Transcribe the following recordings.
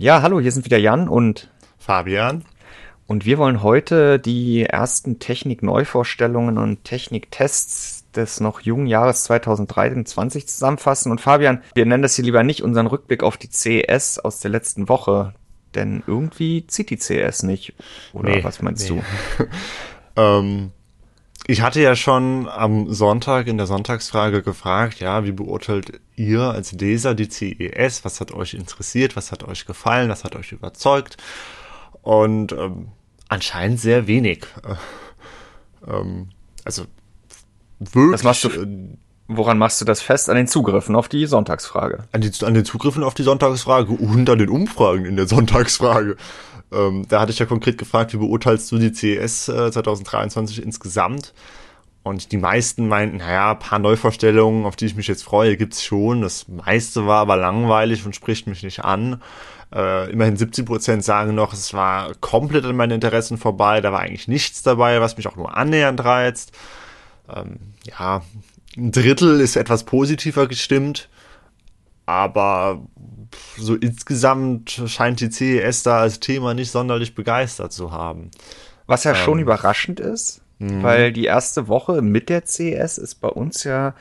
Ja, hallo, hier sind wieder Jan und Fabian. Und wir wollen heute die ersten Technik-Neuvorstellungen und Techniktests des noch jungen Jahres 2023 zusammenfassen. Und Fabian, wir nennen das hier lieber nicht unseren Rückblick auf die CES aus der letzten Woche, denn irgendwie zieht die CES nicht. Oder nee, was meinst nee. du? ähm, ich hatte ja schon am Sonntag in der Sonntagsfrage gefragt, ja, wie beurteilt ihr als Leser die CES? Was hat euch interessiert? Was hat euch gefallen? Was hat euch überzeugt? Und ähm, anscheinend sehr wenig. Äh, ähm, also wirklich. Du, äh, woran machst du das fest? An den Zugriffen auf die Sonntagsfrage. An, die, an den Zugriffen auf die Sonntagsfrage und an den Umfragen in der Sonntagsfrage. Ähm, da hatte ich ja konkret gefragt, wie beurteilst du die CES äh, 2023 insgesamt? Und die meisten meinten, naja, paar Neuvorstellungen, auf die ich mich jetzt freue, gibt's schon. Das meiste war aber langweilig und spricht mich nicht an. Äh, immerhin 70 Prozent sagen noch, es war komplett an meinen Interessen vorbei. Da war eigentlich nichts dabei, was mich auch nur annähernd reizt. Ähm, ja, ein Drittel ist etwas positiver gestimmt. Aber so insgesamt scheint die CES da als Thema nicht sonderlich begeistert zu haben. Was ja ähm, schon überraschend ist, mh. weil die erste Woche mit der CES ist bei uns ja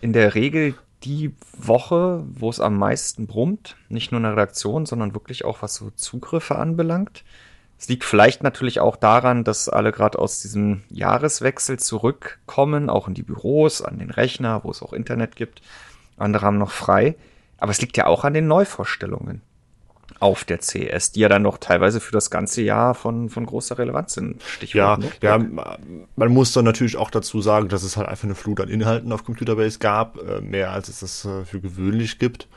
in der Regel die Woche, wo es am meisten brummt. Nicht nur in der Redaktion, sondern wirklich auch was so Zugriffe anbelangt. Es liegt vielleicht natürlich auch daran, dass alle gerade aus diesem Jahreswechsel zurückkommen, auch in die Büros, an den Rechner, wo es auch Internet gibt. Andere haben noch frei. Aber es liegt ja auch an den Neuvorstellungen auf der CS, die ja dann noch teilweise für das ganze Jahr von, von großer Relevanz sind. Stichwort ja, ja, man muss dann natürlich auch dazu sagen, dass es halt einfach eine Flut an Inhalten auf Computerbase gab, äh, mehr als es das äh, für gewöhnlich gibt,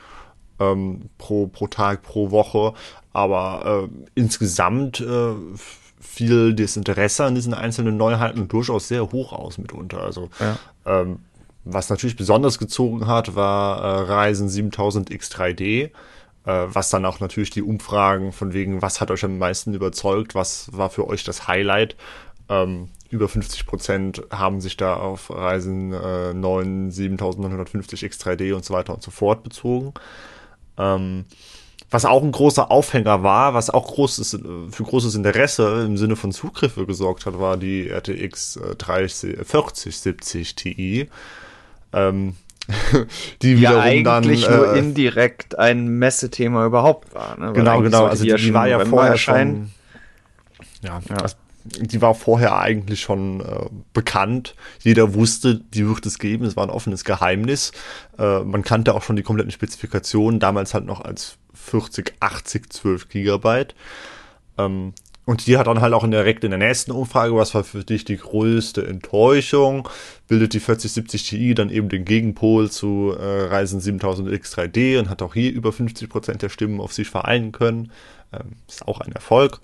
ähm, pro, pro Tag, pro Woche. Aber äh, insgesamt äh, fiel das Interesse an diesen einzelnen Neuheiten durchaus sehr hoch aus mitunter. Also ja. ähm, was natürlich besonders gezogen hat, war äh, Reisen 7000 X3D, äh, was dann auch natürlich die Umfragen von wegen, was hat euch am meisten überzeugt, was war für euch das Highlight. Ähm, über 50 Prozent haben sich da auf Reisen äh, 9, 7950 X3D und so weiter und so fort bezogen. Ähm, was auch ein großer Aufhänger war, was auch großes, für großes Interesse im Sinne von Zugriffe gesorgt hat, war die RTX 30, 4070 Ti ähm, die ja eigentlich dann, nur äh, indirekt ein Messethema überhaupt war. Ne? genau, genau. Also die, die, die war ja vorher schon. Ja, ja. Also die war vorher eigentlich schon äh, bekannt. Jeder wusste, die wird es geben. Es war ein offenes Geheimnis. Äh, man kannte auch schon die kompletten Spezifikationen, damals halt noch als 40, 80, 12 Gigabyte. Ähm, und die hat dann halt auch in direkt in der nächsten Umfrage, was war für dich die größte Enttäuschung, bildet die 4070 Ti dann eben den Gegenpol zu äh, Ryzen 7000 X3D und hat auch hier über 50 Prozent der Stimmen auf sich vereinen können. Ähm, ist auch ein Erfolg.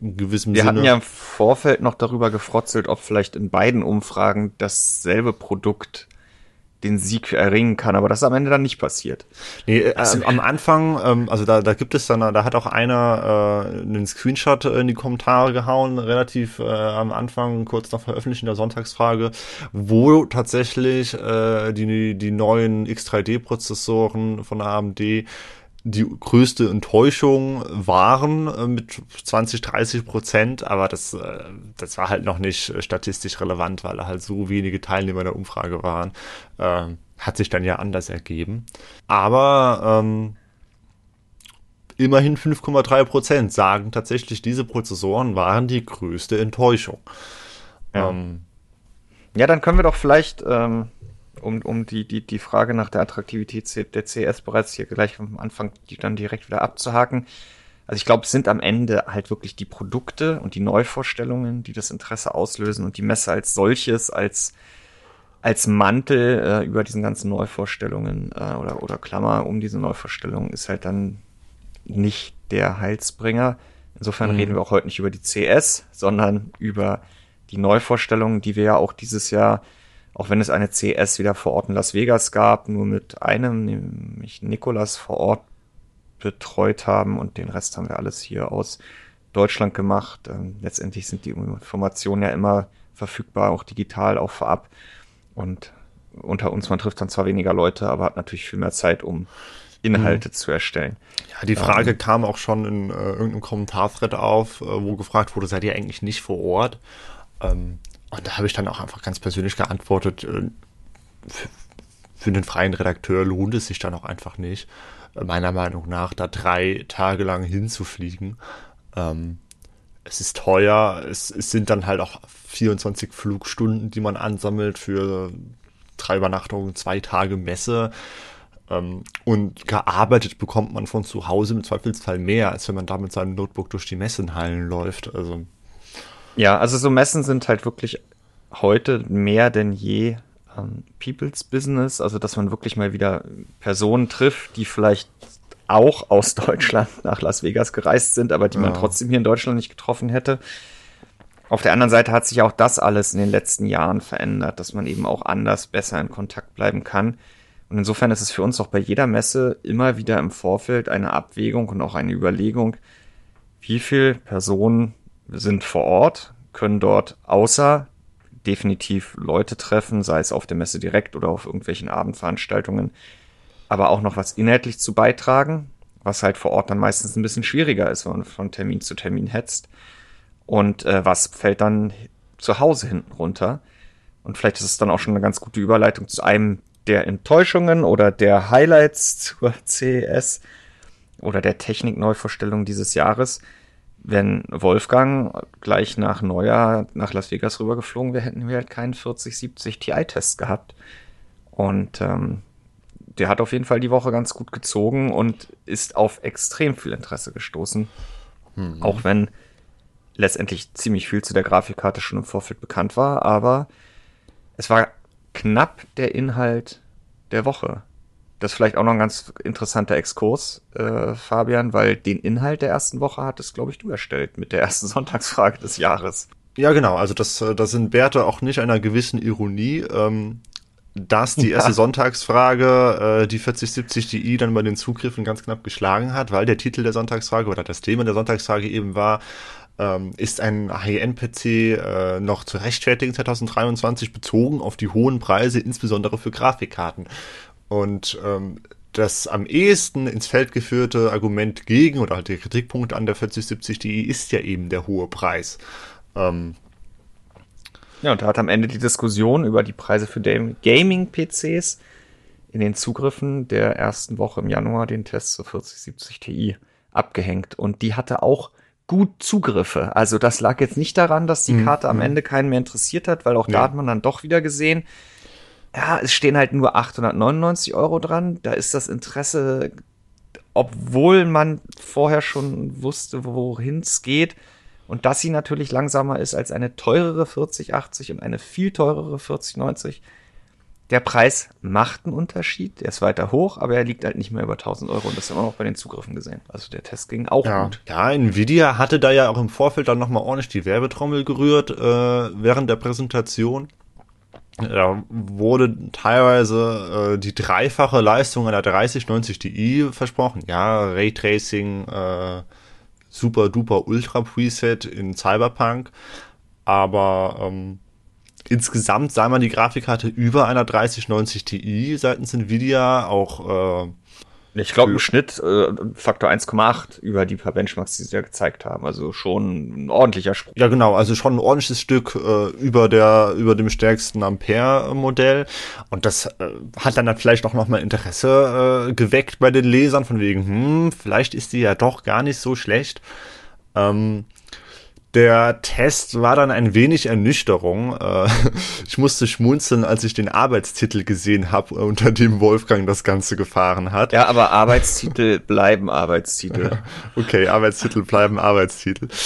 In gewissem Wir Sinne. hatten ja im Vorfeld noch darüber gefrotzelt, ob vielleicht in beiden Umfragen dasselbe Produkt den Sieg erringen kann, aber das ist am Ende dann nicht passiert. Nee, äh, also, am Anfang, ähm, also da, da gibt es dann, da hat auch einer äh, einen Screenshot in die Kommentare gehauen, relativ äh, am Anfang, kurz nach Veröffentlichen der Sonntagsfrage, wo tatsächlich äh, die, die neuen X3D-Prozessoren von AMD die größte Enttäuschung waren äh, mit 20, 30 Prozent, aber das, äh, das war halt noch nicht äh, statistisch relevant, weil da halt so wenige Teilnehmer der Umfrage waren. Äh, hat sich dann ja anders ergeben. Aber ähm, immerhin 5,3 Prozent sagen tatsächlich, diese Prozessoren waren die größte Enttäuschung. Ja, ähm, ja dann können wir doch vielleicht ähm um, um die, die, die Frage nach der Attraktivität der CS bereits hier gleich am Anfang die dann direkt wieder abzuhaken. Also ich glaube, es sind am Ende halt wirklich die Produkte und die Neuvorstellungen, die das Interesse auslösen und die Messe als solches, als, als Mantel äh, über diesen ganzen Neuvorstellungen äh, oder, oder Klammer um diese Neuvorstellungen ist halt dann nicht der Heilsbringer. Insofern mhm. reden wir auch heute nicht über die CS, sondern über die Neuvorstellungen, die wir ja auch dieses Jahr auch wenn es eine CS wieder vor Ort in Las Vegas gab, nur mit einem, nämlich Nikolas vor Ort betreut haben und den Rest haben wir alles hier aus Deutschland gemacht. Ähm, letztendlich sind die Informationen ja immer verfügbar, auch digital, auch vorab. Und unter uns, man trifft dann zwar weniger Leute, aber hat natürlich viel mehr Zeit, um Inhalte mhm. zu erstellen. Ja, die Frage ähm, kam auch schon in äh, irgendeinem Kommentarthread auf, äh, wo gefragt wurde, seid ihr eigentlich nicht vor Ort? Ähm, und da habe ich dann auch einfach ganz persönlich geantwortet, äh, für, einen freien Redakteur lohnt es sich dann auch einfach nicht, äh, meiner Meinung nach, da drei Tage lang hinzufliegen. Ähm, es ist teuer, es, es sind dann halt auch 24 Flugstunden, die man ansammelt für drei Übernachtungen, zwei Tage Messe. Ähm, und gearbeitet bekommt man von zu Hause im Zweifelsfall mehr, als wenn man da mit seinem Notebook durch die Messenhallen läuft. Also. Ja, also so Messen sind halt wirklich heute mehr denn je ähm, People's Business, also dass man wirklich mal wieder Personen trifft, die vielleicht auch aus Deutschland nach Las Vegas gereist sind, aber die ja. man trotzdem hier in Deutschland nicht getroffen hätte. Auf der anderen Seite hat sich auch das alles in den letzten Jahren verändert, dass man eben auch anders besser in Kontakt bleiben kann. Und insofern ist es für uns auch bei jeder Messe immer wieder im Vorfeld eine Abwägung und auch eine Überlegung, wie viele Personen sind vor Ort, können dort außer definitiv Leute treffen, sei es auf der Messe direkt oder auf irgendwelchen Abendveranstaltungen, aber auch noch was inhaltlich zu beitragen, was halt vor Ort dann meistens ein bisschen schwieriger ist, wenn man von Termin zu Termin hetzt. Und äh, was fällt dann zu Hause hinten runter? Und vielleicht ist es dann auch schon eine ganz gute Überleitung zu einem der Enttäuschungen oder der Highlights zur CES oder der Technikneuvorstellung dieses Jahres. Wenn Wolfgang gleich nach Neujahr nach Las Vegas rübergeflogen wäre, hätten wir halt keinen 4070 Ti-Test gehabt. Und ähm, der hat auf jeden Fall die Woche ganz gut gezogen und ist auf extrem viel Interesse gestoßen. Mhm. Auch wenn letztendlich ziemlich viel zu der Grafikkarte schon im Vorfeld bekannt war, aber es war knapp der Inhalt der Woche. Das ist vielleicht auch noch ein ganz interessanter Exkurs, äh, Fabian, weil den Inhalt der ersten Woche hat es, glaube ich, du erstellt mit der ersten Sonntagsfrage des Jahres. Ja, genau. Also das, äh, das sind Werte auch nicht einer gewissen Ironie. Ähm, dass die erste ja. Sonntagsfrage äh, die 4070 Di dann bei den Zugriffen ganz knapp geschlagen hat, weil der Titel der Sonntagsfrage oder das Thema der Sonntagsfrage eben war, ähm, ist ein High-End-PC äh, noch zu rechtfertigen 2023 bezogen auf die hohen Preise, insbesondere für Grafikkarten. Und ähm, das am ehesten ins Feld geführte Argument gegen oder halt der Kritikpunkt an der 4070 Di ist ja eben der hohe Preis. Ähm, ja, und da hat am Ende die Diskussion über die Preise für Gaming-PCs in den Zugriffen der ersten Woche im Januar den Test zur 4070 Ti abgehängt. Und die hatte auch gut Zugriffe. Also das lag jetzt nicht daran, dass die mhm, Karte am mhm. Ende keinen mehr interessiert hat, weil auch ja. da hat man dann doch wieder gesehen, ja, es stehen halt nur 899 Euro dran. Da ist das Interesse, obwohl man vorher schon wusste, wohin es geht, und dass sie natürlich langsamer ist als eine teurere 4080 und eine viel teurere 4090. Der Preis macht einen Unterschied, der ist weiter hoch, aber er liegt halt nicht mehr über 1000 Euro und das haben wir auch bei den Zugriffen gesehen. Also der Test ging auch ja. gut. Ja, Nvidia hatte da ja auch im Vorfeld dann nochmal ordentlich die Werbetrommel gerührt äh, während der Präsentation. Da wurde teilweise äh, die dreifache Leistung einer 3090 Ti versprochen. Ja, Raytracing, äh, super duper Ultra Preset in Cyberpunk, aber ähm, insgesamt sah man die Grafikkarte über einer 3090 Ti seitens Nvidia auch äh, ich glaube im Schnitt äh, Faktor 1,8 über die paar Benchmarks, die sie ja gezeigt haben. Also schon ein ordentlicher Sprung. Ja, genau. Also schon ein ordentliches Stück äh, über der über dem stärksten Ampere-Modell. Und das äh, hat dann, dann vielleicht auch nochmal Interesse äh, geweckt bei den Lesern von wegen, hm, vielleicht ist die ja doch gar nicht so schlecht. Ähm, der Test war dann ein wenig Ernüchterung. Äh, ich musste schmunzeln, als ich den Arbeitstitel gesehen habe, unter dem Wolfgang das Ganze gefahren hat. Ja, aber Arbeitstitel bleiben Arbeitstitel. Okay, Arbeitstitel bleiben Arbeitstitel.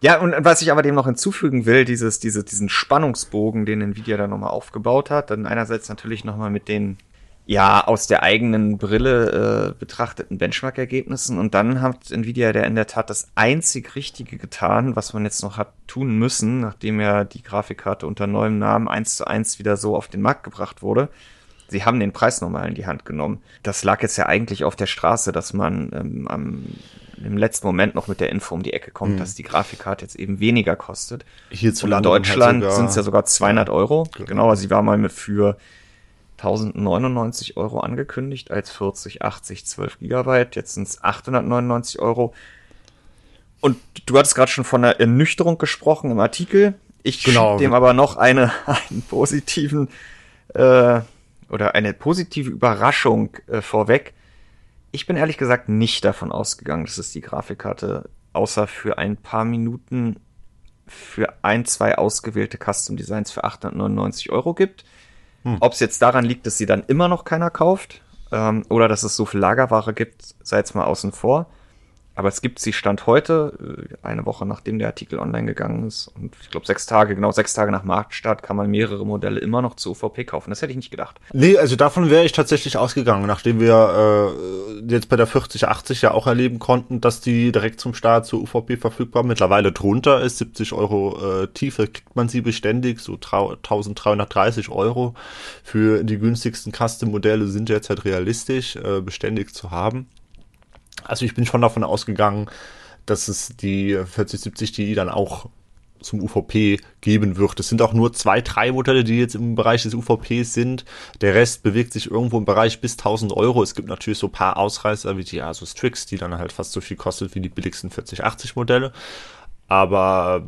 Ja, und was ich aber dem noch hinzufügen will, dieses, diese, diesen Spannungsbogen, den Nvidia da nochmal aufgebaut hat, dann einerseits natürlich nochmal mit den ja aus der eigenen Brille äh, betrachteten Benchmark-Ergebnissen. Und dann hat Nvidia der in der Tat das einzig Richtige getan, was man jetzt noch hat tun müssen, nachdem ja die Grafikkarte unter neuem Namen eins zu eins wieder so auf den Markt gebracht wurde. Sie haben den Preis nochmal in die Hand genommen. Das lag jetzt ja eigentlich auf der Straße, dass man ähm, am, im letzten Moment noch mit der Info um die Ecke kommt, mhm. dass die Grafikkarte jetzt eben weniger kostet. Hierzulande in Deutschland sind es ja sogar 200 Euro. Genau, also sie war mal für 1099 Euro angekündigt als 40, 80, 12 Gigabyte. Jetzt sind es 899 Euro. Und du hattest gerade schon von einer Ernüchterung gesprochen im Artikel. Ich genau. dem aber noch eine, einen positiven äh, oder eine positive Überraschung äh, vorweg. Ich bin ehrlich gesagt nicht davon ausgegangen, dass es die Grafikkarte außer für ein paar Minuten für ein, zwei ausgewählte Custom Designs für 899 Euro gibt. Hm. Ob es jetzt daran liegt, dass sie dann immer noch keiner kauft ähm, oder dass es so viel Lagerware gibt, sei jetzt mal außen vor. Aber es gibt sie Stand heute, äh, eine Woche nachdem der Artikel online gegangen ist. Und ich glaube, sechs Tage, genau sechs Tage nach Marktstart kann man mehrere Modelle immer noch zu UVP kaufen. Das hätte ich nicht gedacht. Nee, also davon wäre ich tatsächlich ausgegangen, nachdem wir äh, jetzt bei der 4080 ja auch erleben konnten, dass die direkt zum Start zu UVP verfügbar mittlerweile drunter ist. 70 Euro äh, Tiefe kriegt man sie beständig, so 1330 Euro für die günstigsten Custom-Modelle sind jetzt halt realistisch, äh, beständig zu haben. Also ich bin schon davon ausgegangen, dass es die 4070 Ti dann auch zum UVP geben wird. Es sind auch nur zwei, drei Modelle, die jetzt im Bereich des UVPs sind. Der Rest bewegt sich irgendwo im Bereich bis 1000 Euro. Es gibt natürlich so paar Ausreißer wie die Asus Strix, die dann halt fast so viel kostet wie die billigsten 4080 Modelle. Aber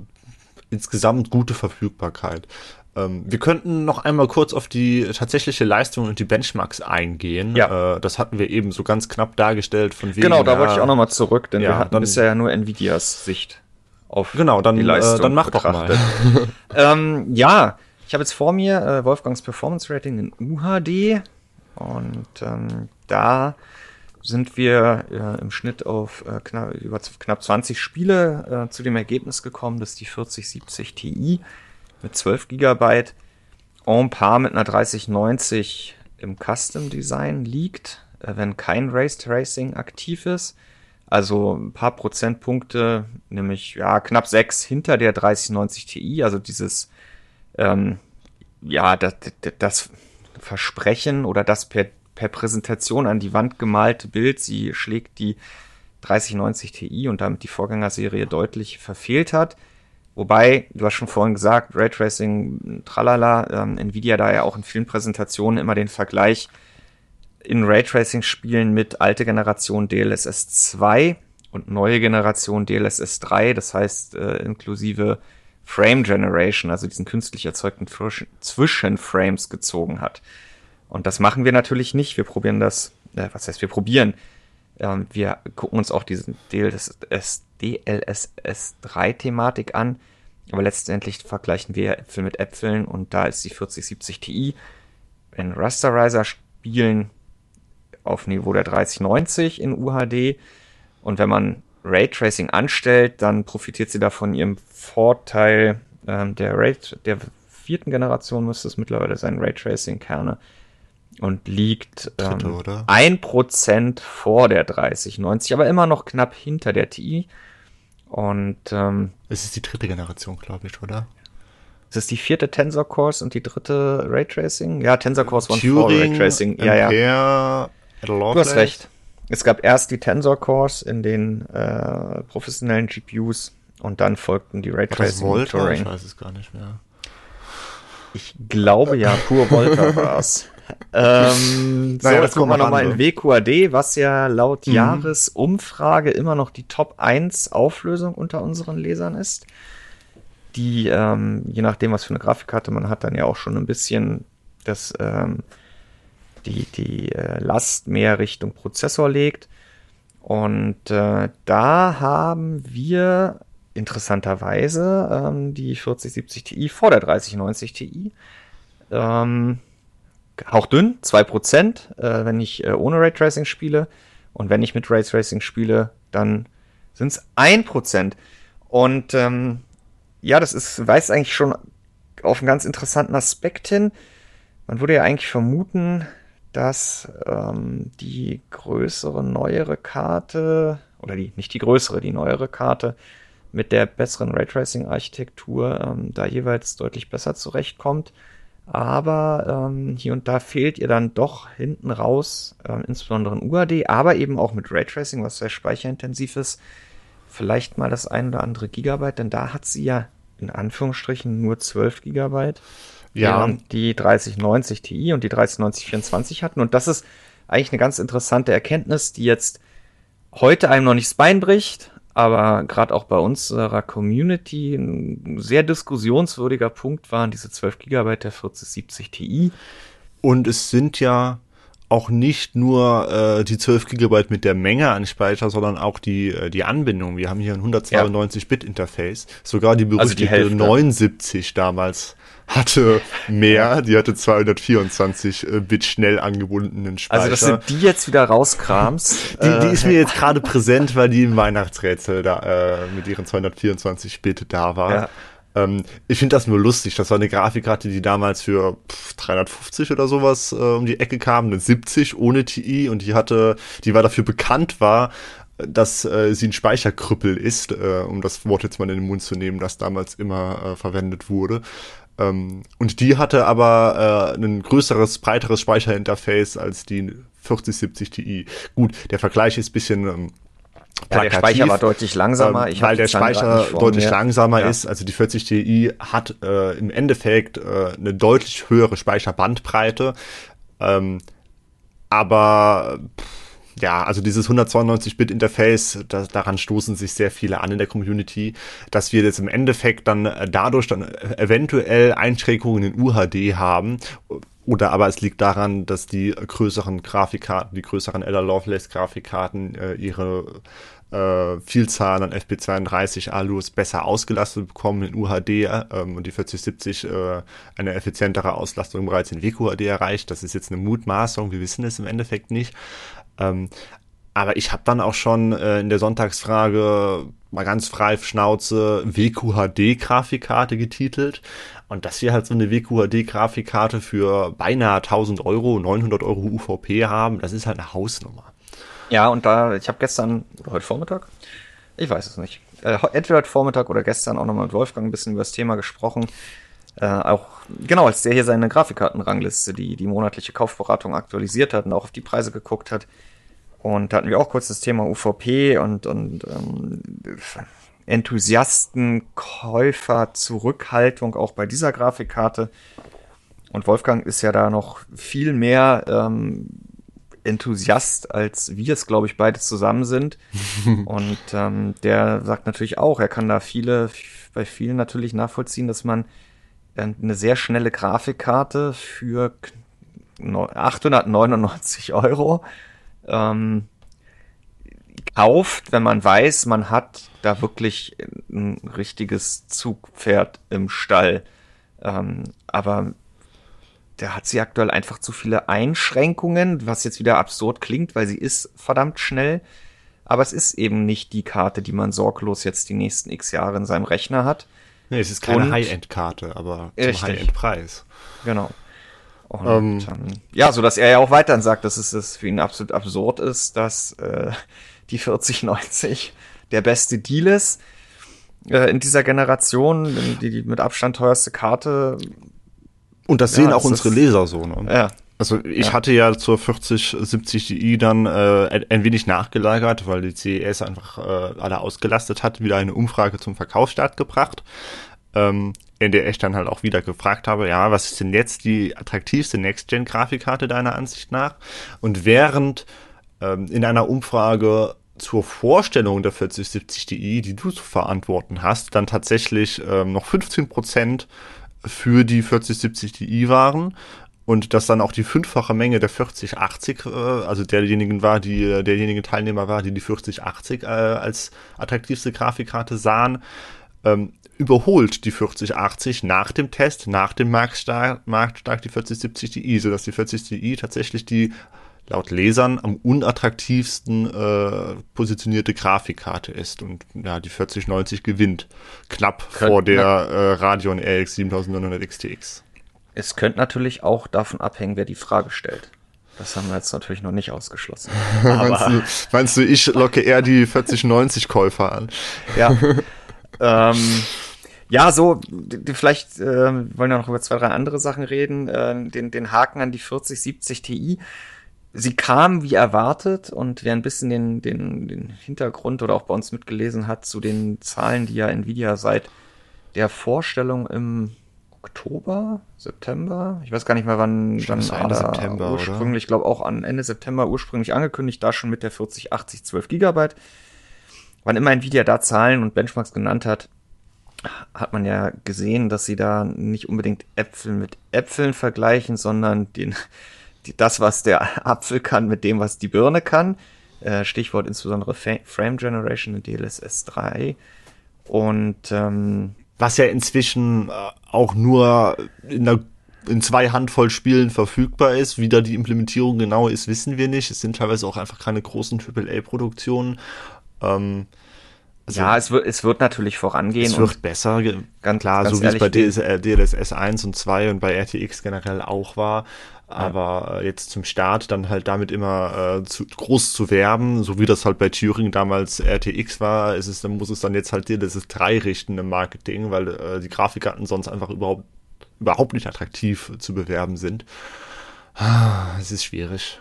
insgesamt gute Verfügbarkeit. Ähm, wir könnten noch einmal kurz auf die tatsächliche Leistung und die Benchmarks eingehen. Ja. Äh, das hatten wir eben so ganz knapp dargestellt von wegen. Genau, da wollte ich auch nochmal zurück, denn ja, wir hatten dann, bisher ja nur Nvidias Sicht auf genau, dann, die Leistung. Äh, dann mach betrachtet. doch mal. ähm, ja, ich habe jetzt vor mir äh, Wolfgangs Performance Rating in UHD und ähm, da sind wir äh, im Schnitt auf äh, knapp, über knapp 20 Spiele äh, zu dem Ergebnis gekommen, dass die 4070 Ti mit 12 GB en par mit einer 3090 im Custom Design liegt, äh, wenn kein Race Tracing aktiv ist. Also ein paar Prozentpunkte, nämlich ja knapp sechs hinter der 3090 Ti. Also dieses ähm, ja das, das Versprechen oder das per, per Präsentation an die Wand gemalte Bild. Sie schlägt die 3090 Ti und damit die Vorgängerserie deutlich verfehlt hat. Wobei, du hast schon vorhin gesagt, Raytracing, tralala, ähm, Nvidia da ja auch in vielen Präsentationen immer den Vergleich in Raytracing-Spielen mit alte Generation DLSS 2 und neue Generation DLSS 3, das heißt äh, inklusive Frame Generation, also diesen künstlich erzeugten Zwischenframes gezogen hat. Und das machen wir natürlich nicht. Wir probieren das, äh, was heißt wir probieren? Ähm, wir gucken uns auch diesen DLSS DLSS3-Thematik an. Aber letztendlich vergleichen wir Äpfel mit Äpfeln und da ist die 4070 Ti in Rasterizer spielen auf Niveau der 3090 in UHD. Und wenn man Raytracing anstellt, dann profitiert sie davon ihrem Vorteil ähm, der, Ray der vierten Generation müsste es mittlerweile sein, Raytracing-Kerne und liegt ähm, ein Prozent vor der 3090, aber immer noch knapp hinter der TI. Und ähm, es ist die dritte Generation, glaube ich, oder? Es ist die vierte Tensor Cores und die dritte Raytracing. Ja, Tensor Cores One for Raytracing. Ja, ja. Du hast recht. Es gab erst die Tensor Cores in den äh, professionellen GPUs und dann folgten die Raytracing. Volta? Ich weiß es gar nicht mehr. Ich glaube ja, pur Volta war es. ähm, so, naja, jetzt gucken wir nochmal in WQAD, was ja laut mhm. Jahresumfrage immer noch die Top 1 Auflösung unter unseren Lesern ist. Die, ähm, je nachdem, was für eine Grafikkarte man hat, dann ja auch schon ein bisschen das, ähm, die, die äh, Last mehr Richtung Prozessor legt. Und äh, da haben wir interessanterweise ähm, die 4070 Ti vor der 3090 Ti. Ähm, hauchdünn, 2%, äh, wenn ich äh, ohne Raytracing spiele. Und wenn ich mit Raytracing spiele, dann sind es 1%. Und ähm, ja, das ist, weist eigentlich schon auf einen ganz interessanten Aspekt hin. Man würde ja eigentlich vermuten, dass ähm, die größere, neuere Karte, oder die, nicht die größere, die neuere Karte mit der besseren Raytracing-Architektur ähm, da jeweils deutlich besser zurechtkommt aber ähm, hier und da fehlt ihr dann doch hinten raus, äh, insbesondere in UAD, aber eben auch mit Raytracing, was sehr speicherintensiv ist, vielleicht mal das ein oder andere Gigabyte, denn da hat sie ja in Anführungsstrichen nur 12 Gigabyte. Ja. Die 3090 Ti und die 3090 24 hatten. Und das ist eigentlich eine ganz interessante Erkenntnis, die jetzt heute einem noch nicht das Bein bricht, aber gerade auch bei unserer Community ein sehr diskussionswürdiger Punkt waren diese 12 GB der 4070 Ti. Und es sind ja auch nicht nur äh, die 12 GB mit der Menge an Speicher, sondern auch die, äh, die Anbindung. Wir haben hier ein 192-Bit-Interface. Sogar die berüchtigte also die 79 damals hatte mehr, die hatte 224 äh, Bit schnell angebundenen Speicher. Also, dass du die jetzt wieder rauskramst. die, die ist mir jetzt gerade präsent, weil die im Weihnachtsrätsel da äh, mit ihren 224 Bit da war. Ja. Ähm, ich finde das nur lustig. Das war eine Grafikkarte, die damals für pff, 350 oder sowas äh, um die Ecke kam, eine 70 ohne TI und die hatte, die war dafür bekannt war, dass äh, sie ein Speicherkrüppel ist, äh, um das Wort jetzt mal in den Mund zu nehmen, das damals immer äh, verwendet wurde. Ähm, und die hatte aber äh, ein größeres, breiteres Speicherinterface als die 4070 Ti. Gut, der Vergleich ist bisschen ähm, ja, der Speicher war deutlich langsamer. Ähm, weil der Speicher deutlich mir. langsamer ja. ist. Also die 40 Ti hat äh, im Endeffekt äh, eine deutlich höhere Speicherbandbreite. Ähm, aber pff, ja, also dieses 192-Bit-Interface, daran stoßen sich sehr viele an in der Community, dass wir jetzt im Endeffekt dann äh, dadurch dann eventuell Einschränkungen in UHD haben. Oder aber es liegt daran, dass die größeren Grafikkarten, die größeren Ella Lovelace Grafikkarten äh, ihre äh, Vielzahl an FP32 Alus besser ausgelastet bekommen in UHD ähm, und die 4070 äh, eine effizientere Auslastung bereits in WQHD erreicht. Das ist jetzt eine Mutmaßung, wir wissen es im Endeffekt nicht. Ähm, aber ich habe dann auch schon äh, in der Sonntagsfrage mal ganz frei Schnauze WQHD-Grafikkarte getitelt. Und dass wir halt so eine WQHD-Grafikkarte für beinahe 1000 Euro, 900 Euro UVP haben, das ist halt eine Hausnummer. Ja, und da, ich habe gestern, oder heute Vormittag, ich weiß es nicht, äh, entweder heute Vormittag oder gestern auch nochmal mit Wolfgang ein bisschen über das Thema gesprochen. Äh, auch, genau, als der hier seine Grafikkartenrangliste, die die monatliche Kaufberatung aktualisiert hat und auch auf die Preise geguckt hat, und da hatten wir auch kurz das Thema UVP und, und ähm, Enthusiasten, Käufer, Zurückhaltung auch bei dieser Grafikkarte. Und Wolfgang ist ja da noch viel mehr ähm, Enthusiast, als wir es, glaube ich, beide zusammen sind. und ähm, der sagt natürlich auch, er kann da viele, bei vielen natürlich nachvollziehen, dass man eine sehr schnelle Grafikkarte für 899 Euro ähm, kauft, wenn man weiß, man hat da wirklich ein richtiges Zugpferd im Stall. Ähm, aber der hat sie aktuell einfach zu viele Einschränkungen, was jetzt wieder absurd klingt, weil sie ist verdammt schnell. Aber es ist eben nicht die Karte, die man sorglos jetzt die nächsten x Jahre in seinem Rechner hat. Nee, es ist keine High-End-Karte, aber zum High-End-Preis. Genau. Und ähm, ähm, ja, so dass er ja auch weiterhin sagt, dass es das für ihn absolut absurd ist, dass äh, die 4090 der beste Deal ist äh, in dieser Generation, die, die mit Abstand teuerste Karte. Und das ja, sehen auch unsere Leser so. Ne? Ja. Also ich ja. hatte ja zur 4070 Ti dann äh, ein wenig nachgelagert, weil die CES einfach äh, alle ausgelastet hat, wieder eine Umfrage zum Verkaufsstart gebracht. Ähm, in der ich dann halt auch wieder gefragt habe, ja, was ist denn jetzt die attraktivste Next-Gen-Grafikkarte deiner Ansicht nach? Und während ähm, in einer Umfrage zur Vorstellung der 4070 Ti, die du zu verantworten hast, dann tatsächlich ähm, noch 15% für die 4070 Ti waren und dass dann auch die fünffache Menge der 4080, äh, also derjenigen war, die derjenige Teilnehmer war, die die 4080 äh, als attraktivste Grafikkarte sahen, ähm, überholt die 4080 nach dem Test, nach dem Marktstark, Marktstark die 4070 Ti, sodass die 40 Ti tatsächlich die laut Lesern am unattraktivsten äh, positionierte Grafikkarte ist und ja, die 4090 gewinnt. Knapp Könnt, vor der äh, Radeon RX 7900 XTX. Es könnte natürlich auch davon abhängen, wer die Frage stellt. Das haben wir jetzt natürlich noch nicht ausgeschlossen. meinst, du, meinst, du, ich locke eher die 4090 Käufer an? Ja. ähm, ja, so, vielleicht äh, wollen wir noch über zwei, drei andere Sachen reden. Äh, den, den Haken an die 4070 Ti. Sie kam wie erwartet und wer ein bisschen den, den, den Hintergrund oder auch bei uns mitgelesen hat zu den Zahlen, die ja Nvidia seit der Vorstellung im Oktober, September, ich weiß gar nicht mehr wann, dann Ende September, ursprünglich, glaube auch an Ende September ursprünglich angekündigt, da schon mit der 4080 12 Gigabyte. Wann immer Nvidia da Zahlen und Benchmarks genannt hat, hat man ja gesehen, dass sie da nicht unbedingt Äpfel mit Äpfeln vergleichen, sondern den, die, das, was der Apfel kann, mit dem, was die Birne kann. Äh, Stichwort insbesondere Frame Generation in DLSS 3. Und ähm, was ja inzwischen äh, auch nur in, einer, in zwei Handvoll Spielen verfügbar ist. Wie da die Implementierung genau ist, wissen wir nicht. Es sind teilweise auch einfach keine großen AAA-Produktionen. Ähm, also, ja, es wird, es wird natürlich vorangehen. Es wird besser, ganz klar, ganz so wie es bei DLSS 1 und 2 und bei RTX generell auch war. Aber äh, jetzt zum Start dann halt damit immer äh, zu, groß zu werben, so wie das halt bei Turing damals RTX war, ist es, dann muss es dann jetzt halt DLSS 3 richten im Marketing, weil äh, die Grafikkarten sonst einfach überhaupt, überhaupt nicht attraktiv zu bewerben sind. Ah, es ist schwierig.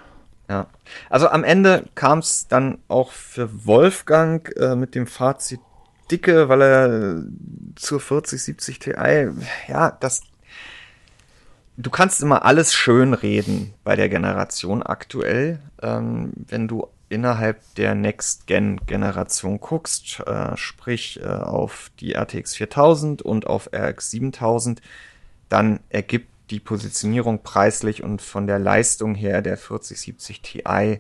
Ja. Also am Ende kam es dann auch für Wolfgang äh, mit dem Fazit dicke, weil er zur 4070 Ti, ja, das du kannst immer alles schön reden bei der Generation aktuell, ähm, wenn du innerhalb der Next-Gen-Generation guckst, äh, sprich äh, auf die RTX 4000 und auf RX 7000, dann ergibt die Positionierung preislich und von der Leistung her der 4070 Ti einen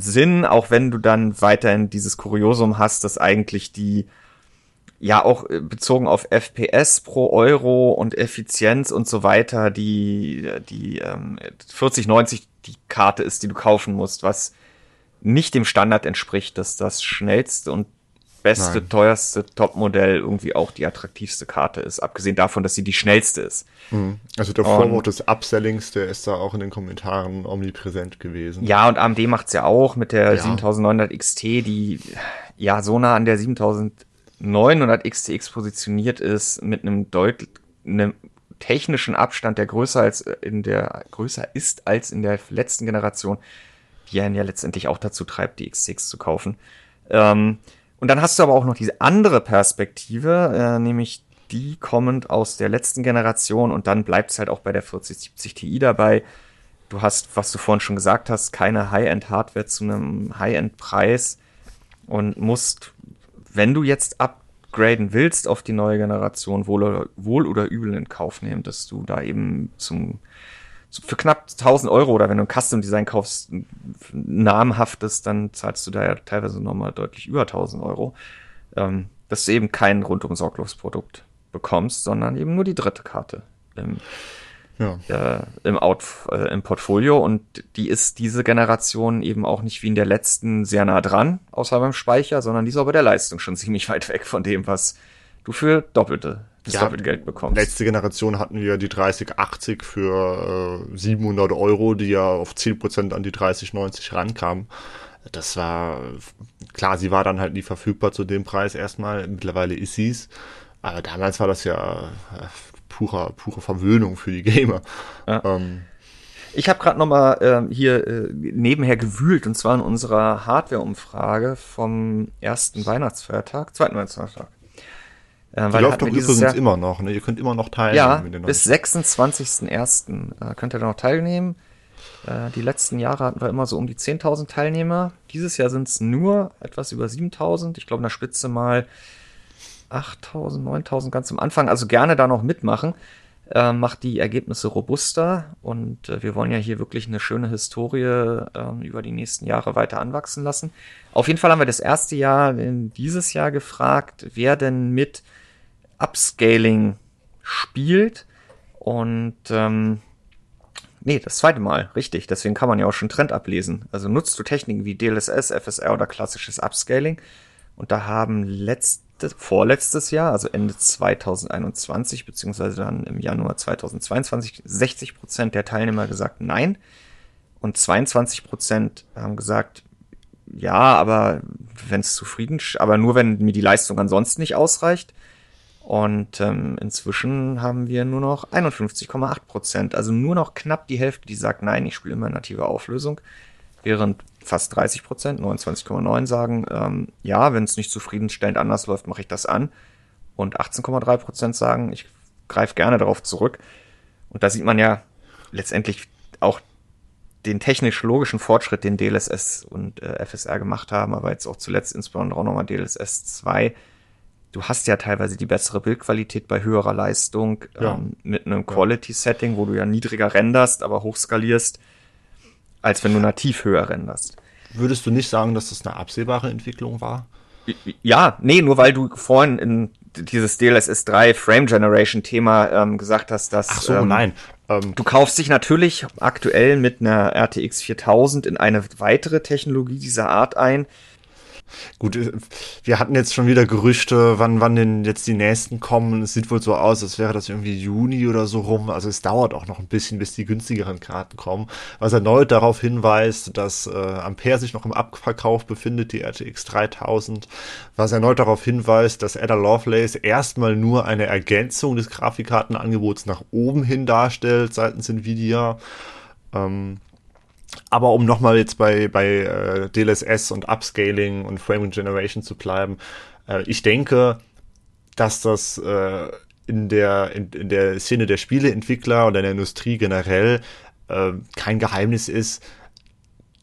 Sinn, auch wenn du dann weiterhin dieses Kuriosum hast, dass eigentlich die ja auch äh, bezogen auf FPS pro Euro und Effizienz und so weiter, die, die ähm, 4090 die Karte ist, die du kaufen musst, was nicht dem Standard entspricht, dass das schnellste und beste, Nein. teuerste Topmodell irgendwie auch die attraktivste Karte ist, abgesehen davon, dass sie die schnellste ist. Mhm. Also der Vorwurf des Upsellings, der ist da auch in den Kommentaren omnipräsent gewesen. Ja, und AMD macht's ja auch mit der ja. 7900 XT, die ja so nah an der 7000 900 XTX positioniert ist mit einem deutlich einem technischen Abstand, der größer als in der größer ist als in der letzten Generation, die einen ja letztendlich auch dazu treibt, die XTX zu kaufen. Ähm, und dann hast du aber auch noch diese andere Perspektive, äh, nämlich die kommend aus der letzten Generation und dann bleibt es halt auch bei der 4070 Ti dabei. Du hast, was du vorhin schon gesagt hast, keine High-End-Hardware zu einem High-End-Preis und musst wenn du jetzt upgraden willst auf die neue Generation, wohl oder, wohl oder übel in Kauf nehmen, dass du da eben zum, für knapp 1000 Euro oder wenn du ein Custom Design kaufst, namhaftes, dann zahlst du da ja teilweise nochmal deutlich über 1000 Euro, ähm, dass du eben kein rundum sorglos Produkt bekommst, sondern eben nur die dritte Karte im ja. äh, im, Out, äh, im Portfolio und die ist diese Generation eben auch nicht wie in der letzten sehr nah dran, außer beim Speicher, sondern die ist aber der Leistung schon ziemlich weit weg von dem, was du für doppelte ja, doppelte Geld bekommst. Letzte Generation hatten wir die 3080 für äh, 700 Euro, die ja auf 10% an die 3090 rankam. Das war, klar, sie war dann halt nie verfügbar zu dem Preis erstmal. Mittlerweile ist sie's. Aber damals war das ja äh, purer, pure Verwöhnung für die Gamer. Ja. Ähm, ich habe gerade noch mal äh, hier äh, nebenher gewühlt und zwar in unserer Hardware-Umfrage vom ersten Weihnachtsfeiertag, zweiten Weihnachtsfeiertag. Äh, die läuft doch übrigens Jahr, immer noch, ne? Ihr könnt immer noch teilnehmen. Ja, bis 26.01. Äh, könnt ihr da noch teilnehmen. Äh, die letzten Jahre hatten wir immer so um die 10.000 Teilnehmer. Dieses Jahr sind es nur etwas über 7.000. Ich glaube, in der Spitze mal 8000, 9000 ganz am Anfang. Also gerne da noch mitmachen. Äh, macht die Ergebnisse robuster und äh, wir wollen ja hier wirklich eine schöne Historie äh, über die nächsten Jahre weiter anwachsen lassen. Auf jeden Fall haben wir das erste Jahr in dieses Jahr gefragt, wer denn mit Upscaling spielt und ähm, Nee, das zweite Mal, richtig. Deswegen kann man ja auch schon Trend ablesen. Also nutzt du Techniken wie DLSS, FSR oder klassisches Upscaling. Und da haben letzt, vorletztes Jahr, also Ende 2021, beziehungsweise dann im Januar 2022, 60 Prozent der Teilnehmer gesagt nein. Und 22 Prozent haben gesagt, ja, aber wenn es zufrieden, aber nur wenn mir die Leistung ansonsten nicht ausreicht. Und ähm, inzwischen haben wir nur noch 51,8 Prozent, also nur noch knapp die Hälfte, die sagt, nein, ich spiele immer native Auflösung, während fast 30 Prozent, 29,9 sagen, ähm, ja, wenn es nicht zufriedenstellend anders läuft, mache ich das an. und 18,3 Prozent sagen, ich greife gerne darauf zurück. Und da sieht man ja letztendlich auch den technisch-logischen Fortschritt, den DLSS und äh, FSR gemacht haben, aber jetzt auch zuletzt insbesondere auch nochmal DLSS 2. Du hast ja teilweise die bessere Bildqualität bei höherer Leistung ja. ähm, mit einem Quality-Setting, wo du ja niedriger renderst, aber hochskalierst, als wenn du nativ höher renderst. Würdest du nicht sagen, dass das eine absehbare Entwicklung war? Ja, nee, nur weil du vorhin in dieses DLSS 3 Frame Generation Thema ähm, gesagt hast, dass Ach so, ähm, nein. Ähm, du kaufst dich natürlich aktuell mit einer RTX 4000 in eine weitere Technologie dieser Art ein, Gut, äh, wir hatten jetzt schon wieder Gerüchte, wann, wann denn jetzt die nächsten kommen. Es sieht wohl so aus, als wäre das irgendwie Juni oder so rum. Also es dauert auch noch ein bisschen, bis die günstigeren Karten kommen. Was erneut darauf hinweist, dass äh, Ampere sich noch im Abverkauf befindet, die RTX 3000. Was erneut darauf hinweist, dass Ada Lovelace erstmal nur eine Ergänzung des Grafikkartenangebots nach oben hin darstellt seitens Nvidia. Ähm, aber um nochmal jetzt bei, bei äh, DLSS und Upscaling und Framing Generation zu bleiben, äh, ich denke, dass das äh, in, der, in, in der Szene der Spieleentwickler oder der Industrie generell äh, kein Geheimnis ist,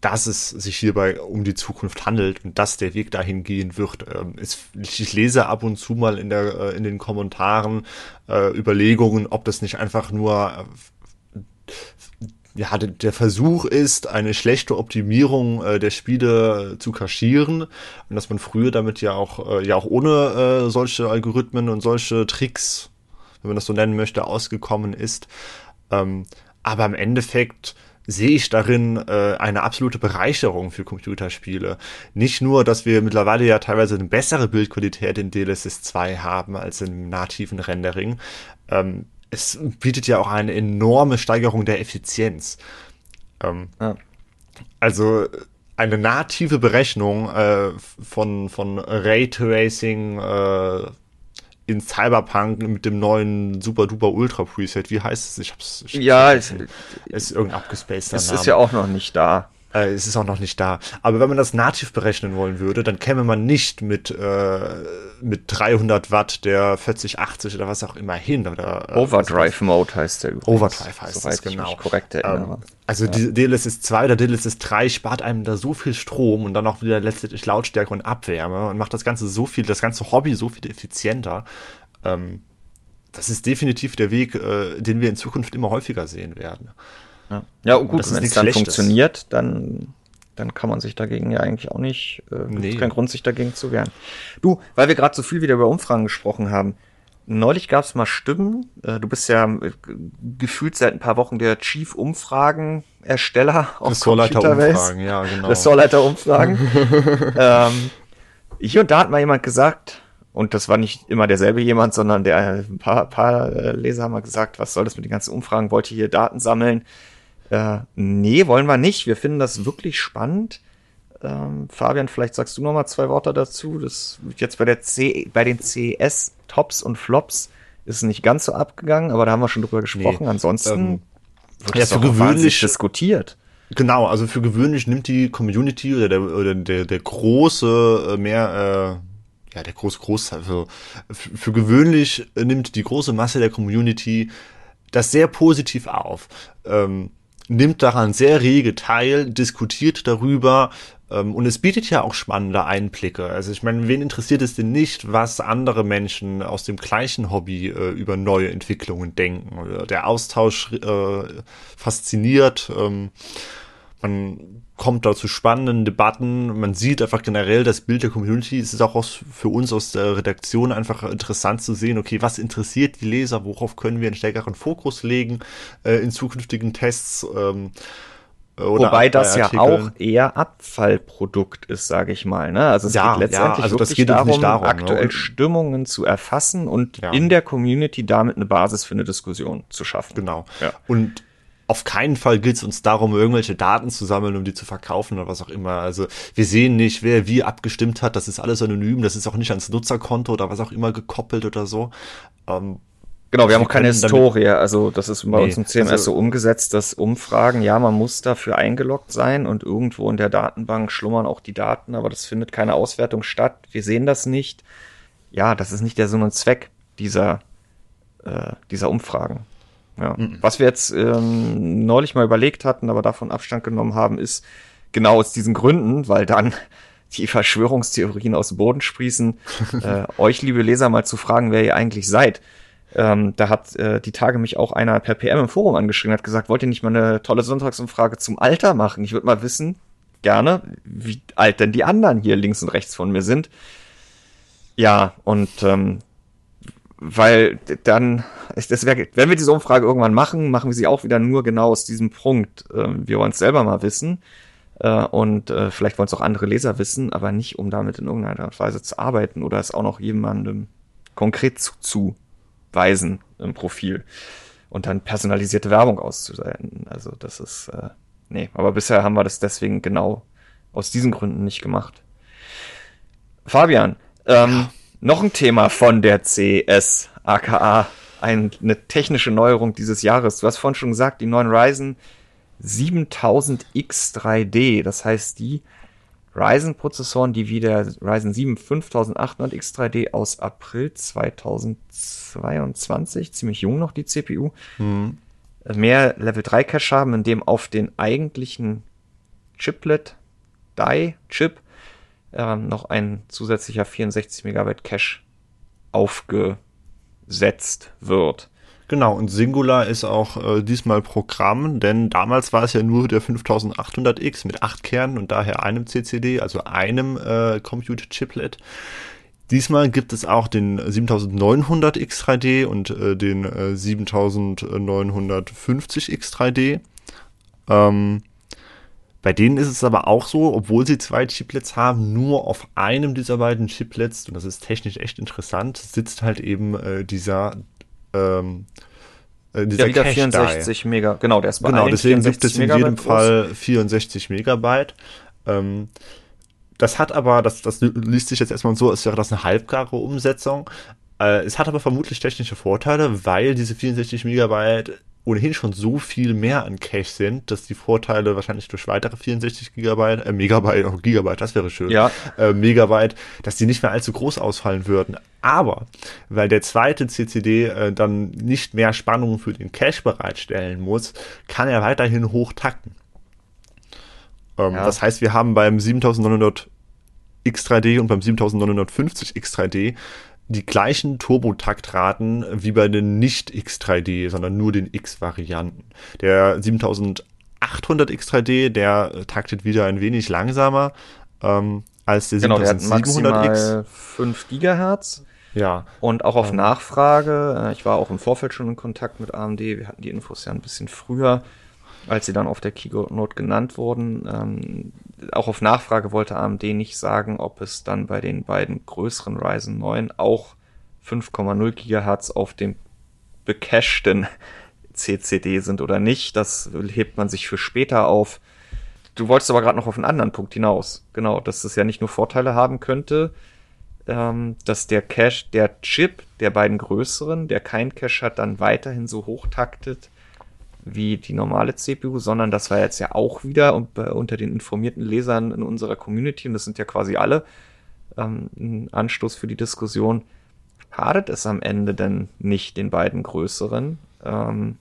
dass es sich hierbei um die Zukunft handelt und dass der Weg dahin gehen wird. Ähm, ich lese ab und zu mal in, der, äh, in den Kommentaren äh, Überlegungen, ob das nicht einfach nur ja, der Versuch ist, eine schlechte Optimierung äh, der Spiele zu kaschieren und dass man früher damit ja auch, äh, ja auch ohne äh, solche Algorithmen und solche Tricks, wenn man das so nennen möchte, ausgekommen ist. Ähm, aber im Endeffekt sehe ich darin äh, eine absolute Bereicherung für Computerspiele. Nicht nur, dass wir mittlerweile ja teilweise eine bessere Bildqualität in DLSS 2 haben als im nativen Rendering. Ähm, es bietet ja auch eine enorme Steigerung der Effizienz. Ähm, ja. Also eine native Berechnung äh, von, von Raytracing äh, in Cyberpunk mit dem neuen Super Duper Ultra Preset. Wie heißt es? Ich hab's. Ich ja, es ist irgendein abgespaceder Es ist ja auch noch nicht da. Äh, es ist auch noch nicht da. Aber wenn man das nativ berechnen wollen würde, dann käme man nicht mit, äh, mit 300 Watt der 4080 oder was auch immer hin. Oder, äh, Overdrive Mode heißt der übrigens. Overdrive heißt Soweit es, genau. korrekt erinnere. Ähm, also ja. die DLSS 2 oder DLSS 3 spart einem da so viel Strom und dann auch wieder letztendlich Lautstärke und Abwärme und macht das Ganze so viel, das ganze Hobby so viel effizienter. Ähm, das ist definitiv der Weg, äh, den wir in Zukunft immer häufiger sehen werden. Ja, ja und gut, wenn es dann funktioniert, dann, dann kann man sich dagegen ja eigentlich auch nicht, äh, nee. kein Grund, sich dagegen zu wehren. Du, weil wir gerade so viel wieder über Umfragen gesprochen haben, neulich gab es mal Stimmen, äh, du bist ja äh, gefühlt seit ein paar Wochen der Chief-Umfragen-Ersteller auf Ressortleiter-Umfragen, ja, genau. Ressortleiter-Umfragen. ähm, hier und da hat mal jemand gesagt, und das war nicht immer derselbe jemand, sondern der ein paar, paar äh, Leser haben mal gesagt, was soll das mit den ganzen Umfragen? Wollt ihr hier Daten sammeln? Äh, nee, wollen wir nicht. Wir finden das wirklich spannend. Ähm, Fabian, vielleicht sagst du noch mal zwei Worte dazu. Das jetzt bei der C, bei den CS Tops und Flops ist nicht ganz so abgegangen, aber da haben wir schon drüber gesprochen. Nee, Ansonsten ähm, wird ja, für gewöhnlich diskutiert. Genau, also für gewöhnlich nimmt die Community oder der, oder der, der große äh, mehr äh, ja, der große Großteil, also für, für gewöhnlich nimmt die große Masse der Community das sehr positiv auf. Ähm, nimmt daran sehr rege teil, diskutiert darüber ähm, und es bietet ja auch spannende Einblicke. Also ich meine, wen interessiert es denn nicht, was andere Menschen aus dem gleichen Hobby äh, über neue Entwicklungen denken? Der Austausch äh, fasziniert. Ähm, man kommt da zu spannenden Debatten. Man sieht einfach generell das Bild der Community. Es ist auch aus, für uns aus der Redaktion einfach interessant zu sehen, okay, was interessiert die Leser, worauf können wir einen stärkeren Fokus legen äh, in zukünftigen Tests. Ähm, Wobei das ja auch eher Abfallprodukt ist, sage ich mal. Ne? Also es ja, geht letztendlich ja, also wirklich darum, darum, aktuell ne? Stimmungen zu erfassen und ja. in der Community damit eine Basis für eine Diskussion zu schaffen. Genau. Ja. Und auf keinen Fall gilt es uns darum, irgendwelche Daten zu sammeln, um die zu verkaufen oder was auch immer. Also wir sehen nicht, wer wie abgestimmt hat. Das ist alles anonym. Das ist auch nicht ans Nutzerkonto oder was auch immer gekoppelt oder so. Ähm, Genau, wir haben auch keine Historie. Also das ist bei nee, uns im CMS also, so umgesetzt, dass Umfragen, ja, man muss dafür eingeloggt sein und irgendwo in der Datenbank schlummern auch die Daten, aber das findet keine Auswertung statt. Wir sehen das nicht. ja, das ist nicht der Sinn und Zweck dieser, äh, dieser Umfragen. Ja. Mhm. Was wir jetzt ähm, neulich mal überlegt hatten, aber davon Abstand genommen haben, ist genau aus diesen Gründen, weil dann die Verschwörungstheorien aus dem Boden sprießen, äh, euch, liebe Leser, mal zu fragen, wer ihr eigentlich seid. Ähm, da hat äh, die Tage mich auch einer per PM im Forum angeschrieben, hat gesagt, wollt ihr nicht mal eine tolle Sonntagsumfrage zum Alter machen? Ich würde mal wissen, gerne, wie alt denn die anderen hier links und rechts von mir sind. Ja, und ähm, weil dann, das wär, wenn wir diese Umfrage irgendwann machen, machen wir sie auch wieder nur genau aus diesem Punkt. Ähm, wir wollen es selber mal wissen äh, und äh, vielleicht wollen es auch andere Leser wissen, aber nicht, um damit in irgendeiner Weise zu arbeiten oder es auch noch jemandem konkret zuzuweisen im Profil und dann personalisierte Werbung auszusenden. Also das ist, äh, nee, aber bisher haben wir das deswegen genau aus diesen Gründen nicht gemacht. Fabian, ähm, ja. Noch ein Thema von der CS, aka eine technische Neuerung dieses Jahres. Du hast vorhin schon gesagt, die neuen Ryzen 7000X3D. Das heißt, die Ryzen-Prozessoren, die wie der Ryzen 7 5800 X3D aus April 2022, ziemlich jung noch die CPU, mhm. mehr Level 3 Cache haben, in dem auf den eigentlichen Chiplet Die Chip ähm, noch ein zusätzlicher 64 Megabyte Cache aufgesetzt wird. Genau, und Singular ist auch äh, diesmal Programm, denn damals war es ja nur der 5800X mit acht Kernen und daher einem CCD, also einem äh, Compute Chiplet. Diesmal gibt es auch den 7900 X3D und äh, den äh, 7950 X3D. Ähm, bei denen ist es aber auch so, obwohl sie zwei Chiplets haben, nur auf einem dieser beiden Chiplets, und das ist technisch echt interessant, sitzt halt eben äh, dieser ähm, äh, dieser ja, Cache 64 Mega, genau, der ist bei Genau, deswegen gibt es in Megabyte jedem groß. Fall 64 Megabyte. Ähm, das hat aber, das, das liest sich jetzt erstmal so, als wäre das eine halbgare Umsetzung. Äh, es hat aber vermutlich technische Vorteile, weil diese 64 Megabyte ohnehin schon so viel mehr an Cache sind, dass die Vorteile wahrscheinlich durch weitere 64 Gigabyte, äh, Megabyte, oh, Gigabyte, das wäre schön, ja. äh, Megabyte, dass die nicht mehr allzu groß ausfallen würden. Aber weil der zweite CCD äh, dann nicht mehr Spannung für den Cache bereitstellen muss, kann er weiterhin hoch takten. Ähm, ja. Das heißt, wir haben beim 7900 X3D und beim 7950 X3D die gleichen Turbotaktraten wie bei den nicht X3D, sondern nur den X-Varianten. Der 7800 X3D, der taktet wieder ein wenig langsamer ähm, als der genau, 7700X. 5 Gigahertz. Ja. Und auch auf Nachfrage, äh, ich war auch im Vorfeld schon in Kontakt mit AMD, wir hatten die Infos ja ein bisschen früher, als sie dann auf der Keynote genannt wurden. Ähm, auch auf Nachfrage wollte AMD nicht sagen, ob es dann bei den beiden größeren Ryzen 9 auch 5,0 Gigahertz auf dem becachten CCD sind oder nicht. Das hebt man sich für später auf. Du wolltest aber gerade noch auf einen anderen Punkt hinaus. Genau, dass es ja nicht nur Vorteile haben könnte, ähm, dass der Cache, der Chip der beiden größeren, der kein Cache hat, dann weiterhin so hoch taktet, wie die normale CPU, sondern das war jetzt ja auch wieder unter den informierten Lesern in unserer Community, und das sind ja quasi alle, ähm, ein Anstoß für die Diskussion. Schadet es am Ende denn nicht den beiden größeren, ähm,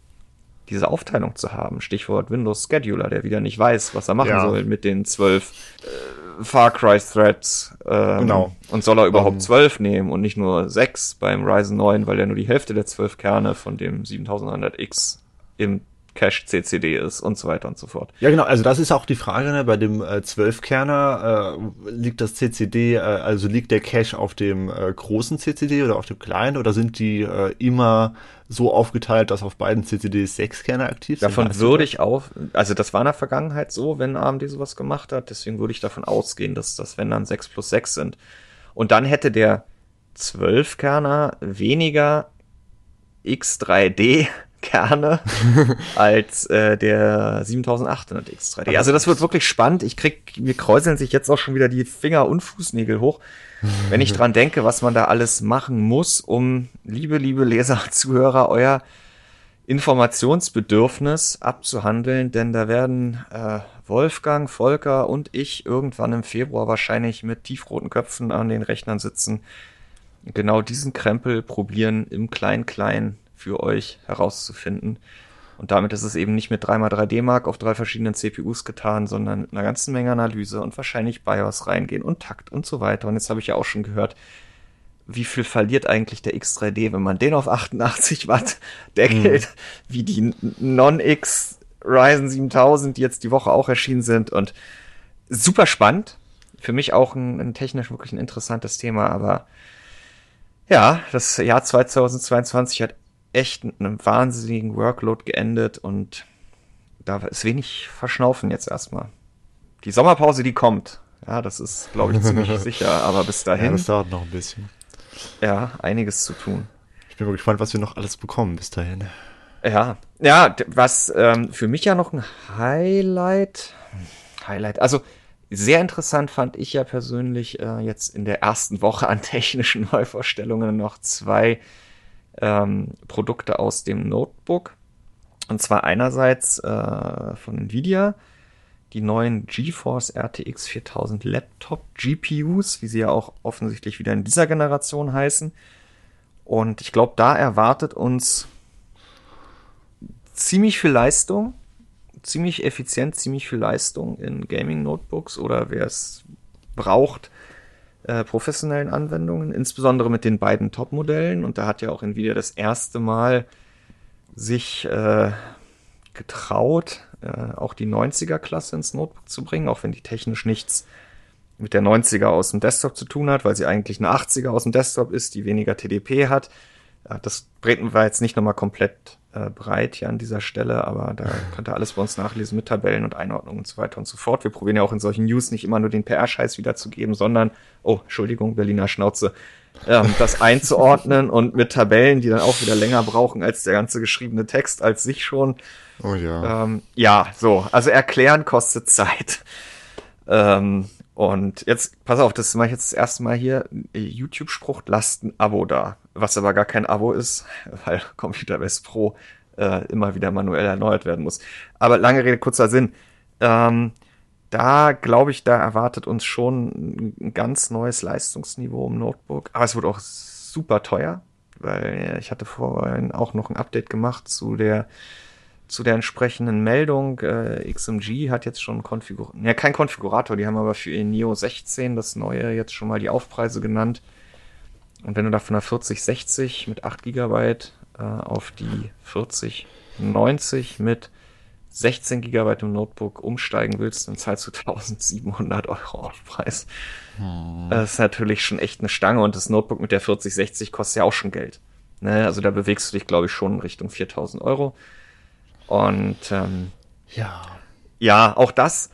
diese Aufteilung zu haben? Stichwort Windows Scheduler, der wieder nicht weiß, was er machen ja. soll mit den zwölf äh, Far Cry Threads. Ähm, genau. Und soll er überhaupt um, zwölf nehmen und nicht nur sechs beim Ryzen 9, weil er nur die Hälfte der zwölf Kerne von dem 7100X im Cache CCD ist und so weiter und so fort. Ja, genau. Also das ist auch die Frage, ne? bei dem äh, 12-Kerner äh, liegt das CCD, äh, also liegt der Cache auf dem äh, großen CCD oder auf dem kleinen oder sind die äh, immer so aufgeteilt, dass auf beiden CCDs sechs Kerne aktiv davon sind? Davon würde ich auch, also das war in der Vergangenheit so, wenn AMD sowas gemacht hat, deswegen würde ich davon ausgehen, dass das, wenn dann sechs plus sechs sind. Und dann hätte der 12-Kerner weniger X3D Kerne als äh, der 7800 X3D. Also das wird wirklich spannend. Ich krieg, mir kräuseln sich jetzt auch schon wieder die Finger und Fußnägel hoch, wenn ich dran denke, was man da alles machen muss, um, liebe, liebe Leser, Zuhörer, euer Informationsbedürfnis abzuhandeln, denn da werden äh, Wolfgang, Volker und ich irgendwann im Februar wahrscheinlich mit tiefroten Köpfen an den Rechnern sitzen genau diesen Krempel probieren im Klein-Klein für euch herauszufinden. Und damit ist es eben nicht mit 3x3D Mark auf drei verschiedenen CPUs getan, sondern mit einer ganzen Menge Analyse und wahrscheinlich BIOS reingehen und Takt und so weiter. Und jetzt habe ich ja auch schon gehört, wie viel verliert eigentlich der X3D, wenn man den auf 88 Watt deckelt, mhm. wie die Non-X Ryzen 7000, die jetzt die Woche auch erschienen sind und super spannend. Für mich auch ein, ein technisch wirklich ein interessantes Thema, aber ja, das Jahr 2022 hat echt mit einem wahnsinnigen Workload geendet und da ist wenig Verschnaufen jetzt erstmal. Die Sommerpause, die kommt. Ja, das ist, glaube ich, ziemlich sicher, aber bis dahin. Ja, das dauert noch ein bisschen. Ja, einiges zu tun. Ich bin mal gespannt, was wir noch alles bekommen bis dahin. Ja, ja, was ähm, für mich ja noch ein Highlight, Highlight, also sehr interessant fand ich ja persönlich äh, jetzt in der ersten Woche an technischen Neuvorstellungen noch zwei ähm, Produkte aus dem Notebook. Und zwar einerseits äh, von Nvidia, die neuen GeForce RTX 4000 Laptop GPUs, wie sie ja auch offensichtlich wieder in dieser Generation heißen. Und ich glaube, da erwartet uns ziemlich viel Leistung, ziemlich effizient, ziemlich viel Leistung in Gaming-Notebooks oder wer es braucht, äh, professionellen Anwendungen, insbesondere mit den beiden Top-Modellen. Und da hat ja auch Nvidia das erste Mal sich äh, getraut, äh, auch die 90er-Klasse ins Notebook zu bringen, auch wenn die technisch nichts mit der 90er aus dem Desktop zu tun hat, weil sie eigentlich eine 80er aus dem Desktop ist, die weniger TDP hat. Das treten wir jetzt nicht nochmal komplett äh, breit hier an dieser Stelle, aber da könnt ihr alles bei uns nachlesen mit Tabellen und Einordnungen und so weiter und so fort. Wir probieren ja auch in solchen News nicht immer nur den PR-Scheiß wiederzugeben, sondern, oh, Entschuldigung, Berliner Schnauze, ähm, das einzuordnen und mit Tabellen, die dann auch wieder länger brauchen als der ganze geschriebene Text als sich schon. Oh ja. Ähm, ja, so, also erklären kostet Zeit. Ähm, und jetzt, pass auf, das mache ich jetzt das erste Mal hier. YouTube-Spruch, lasst ein Abo da. Was aber gar kein Abo ist, weil Computer Best Pro äh, immer wieder manuell erneuert werden muss. Aber lange Rede, kurzer Sinn. Ähm, da glaube ich, da erwartet uns schon ein ganz neues Leistungsniveau im Notebook. Aber es wird auch super teuer, weil ich hatte vorhin auch noch ein Update gemacht zu der zu der entsprechenden Meldung. Äh, XMG hat jetzt schon Konfigurator, ja kein Konfigurator, die haben aber für ihr Neo 16 das neue jetzt schon mal die Aufpreise genannt. Und wenn du da von der 4060 mit 8 GB äh, auf die 4090 mit 16 GB im Notebook umsteigen willst, dann zahlst du 1700 Euro Aufpreis. Hm. Das ist natürlich schon echt eine Stange und das Notebook mit der 4060 kostet ja auch schon Geld. Ne? Also da bewegst du dich, glaube ich, schon in Richtung 4000 Euro. Und ähm, ja. Ja, auch das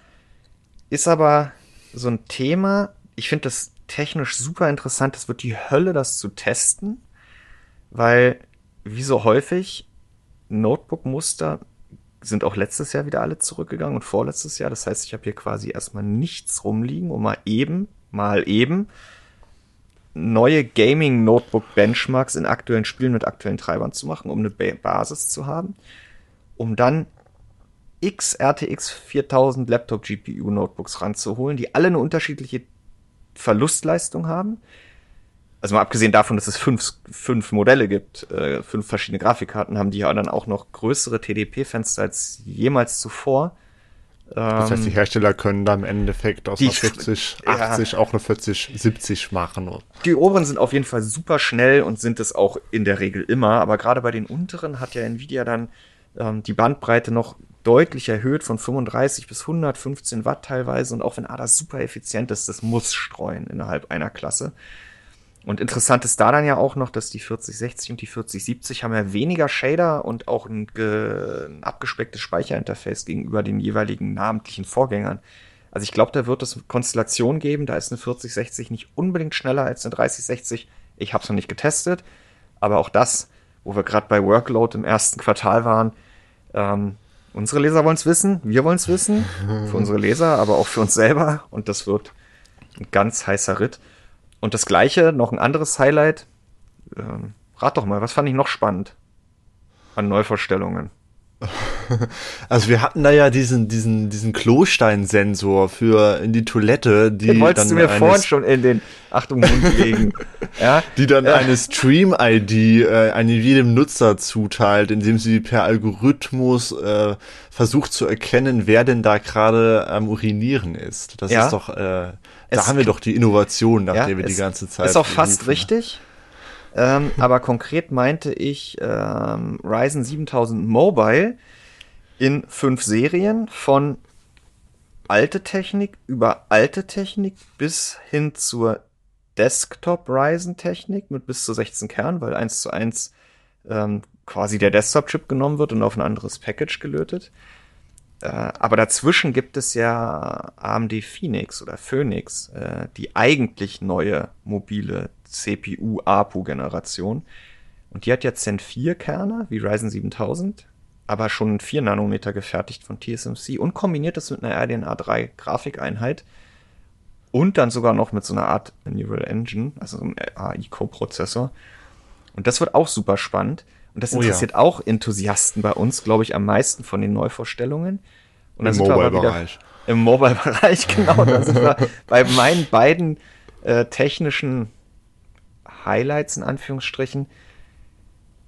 ist aber so ein Thema. Ich finde das technisch super interessant. Es wird die Hölle, das zu testen, weil wie so häufig Notebook-Muster sind auch letztes Jahr wieder alle zurückgegangen und vorletztes Jahr. Das heißt, ich habe hier quasi erstmal nichts rumliegen, um mal eben, mal eben neue Gaming Notebook Benchmarks in aktuellen Spielen mit aktuellen Treibern zu machen, um eine Basis zu haben um dann x RTX 4000 Laptop GPU Notebooks ranzuholen, die alle eine unterschiedliche Verlustleistung haben. Also mal abgesehen davon, dass es fünf, fünf Modelle gibt, äh, fünf verschiedene Grafikkarten, haben die ja dann auch noch größere TDP-Fenster als jemals zuvor. Das heißt, die ähm, Hersteller können dann im Endeffekt aus einer 40, 80 ja, auch eine 40, 70 machen. Die oberen sind auf jeden Fall super schnell und sind es auch in der Regel immer, aber gerade bei den unteren hat ja Nvidia dann ähm, die Bandbreite noch deutlich erhöht von 35 bis 115 Watt teilweise. Und auch wenn ADAS super effizient ist, das muss streuen innerhalb einer Klasse. Und interessant ist da dann ja auch noch, dass die 4060 und die 4070 haben ja weniger Shader und auch ein, ein abgespecktes Speicherinterface gegenüber den jeweiligen namentlichen Vorgängern. Also ich glaube, da wird es Konstellationen geben, da ist eine 4060 nicht unbedingt schneller als eine 3060. Ich habe es noch nicht getestet, aber auch das, wo wir gerade bei Workload im ersten Quartal waren, ähm, unsere Leser wollen es wissen, wir wollen es wissen, für unsere Leser, aber auch für uns selber. Und das wird ein ganz heißer Ritt. Und das gleiche, noch ein anderes Highlight. Ähm, rat doch mal, was fand ich noch spannend an Neuvorstellungen? Also wir hatten da ja diesen, diesen, diesen Klosteinsensor für in die Toilette, die Den wolltest dann du mir vorhin schon in den Achtung Mund legen. ja, die dann Ja. eine Stream-ID äh, eine jedem Nutzer zuteilt, indem sie per Algorithmus äh, versucht zu erkennen, wer denn da gerade am Urinieren ist. Das Ja. ist doch, äh, Es- da haben wir doch die Innovation, nach Ja, der wir die ganze Zeit. Ist auch fast rufen. richtig. Ähm, aber konkret meinte ich ähm, Ryzen 7000 Mobile in fünf Serien von alte Technik über alte Technik bis hin zur Desktop Ryzen Technik mit bis zu 16 Kernen, weil eins zu eins ähm, quasi der Desktop-Chip genommen wird und auf ein anderes Package gelötet. Äh, aber dazwischen gibt es ja AMD Phoenix oder Phoenix, äh, die eigentlich neue mobile CPU-APU-Generation. Und die hat ja Zen 4 Kerne, wie Ryzen 7000, aber schon 4 Nanometer gefertigt von TSMC und kombiniert das mit einer RDNA 3 Grafikeinheit und dann sogar noch mit so einer Art Neural Engine, also so einem AI-Co-Prozessor. Und das wird auch super spannend. Und das Oh ja. interessiert auch Enthusiasten bei uns, glaube ich, am meisten von den Neuvorstellungen. Und Im Mobile-Bereich. im Mobile-Bereich, genau. Da sind wir bei meinen beiden äh, technischen Highlights in Anführungsstrichen.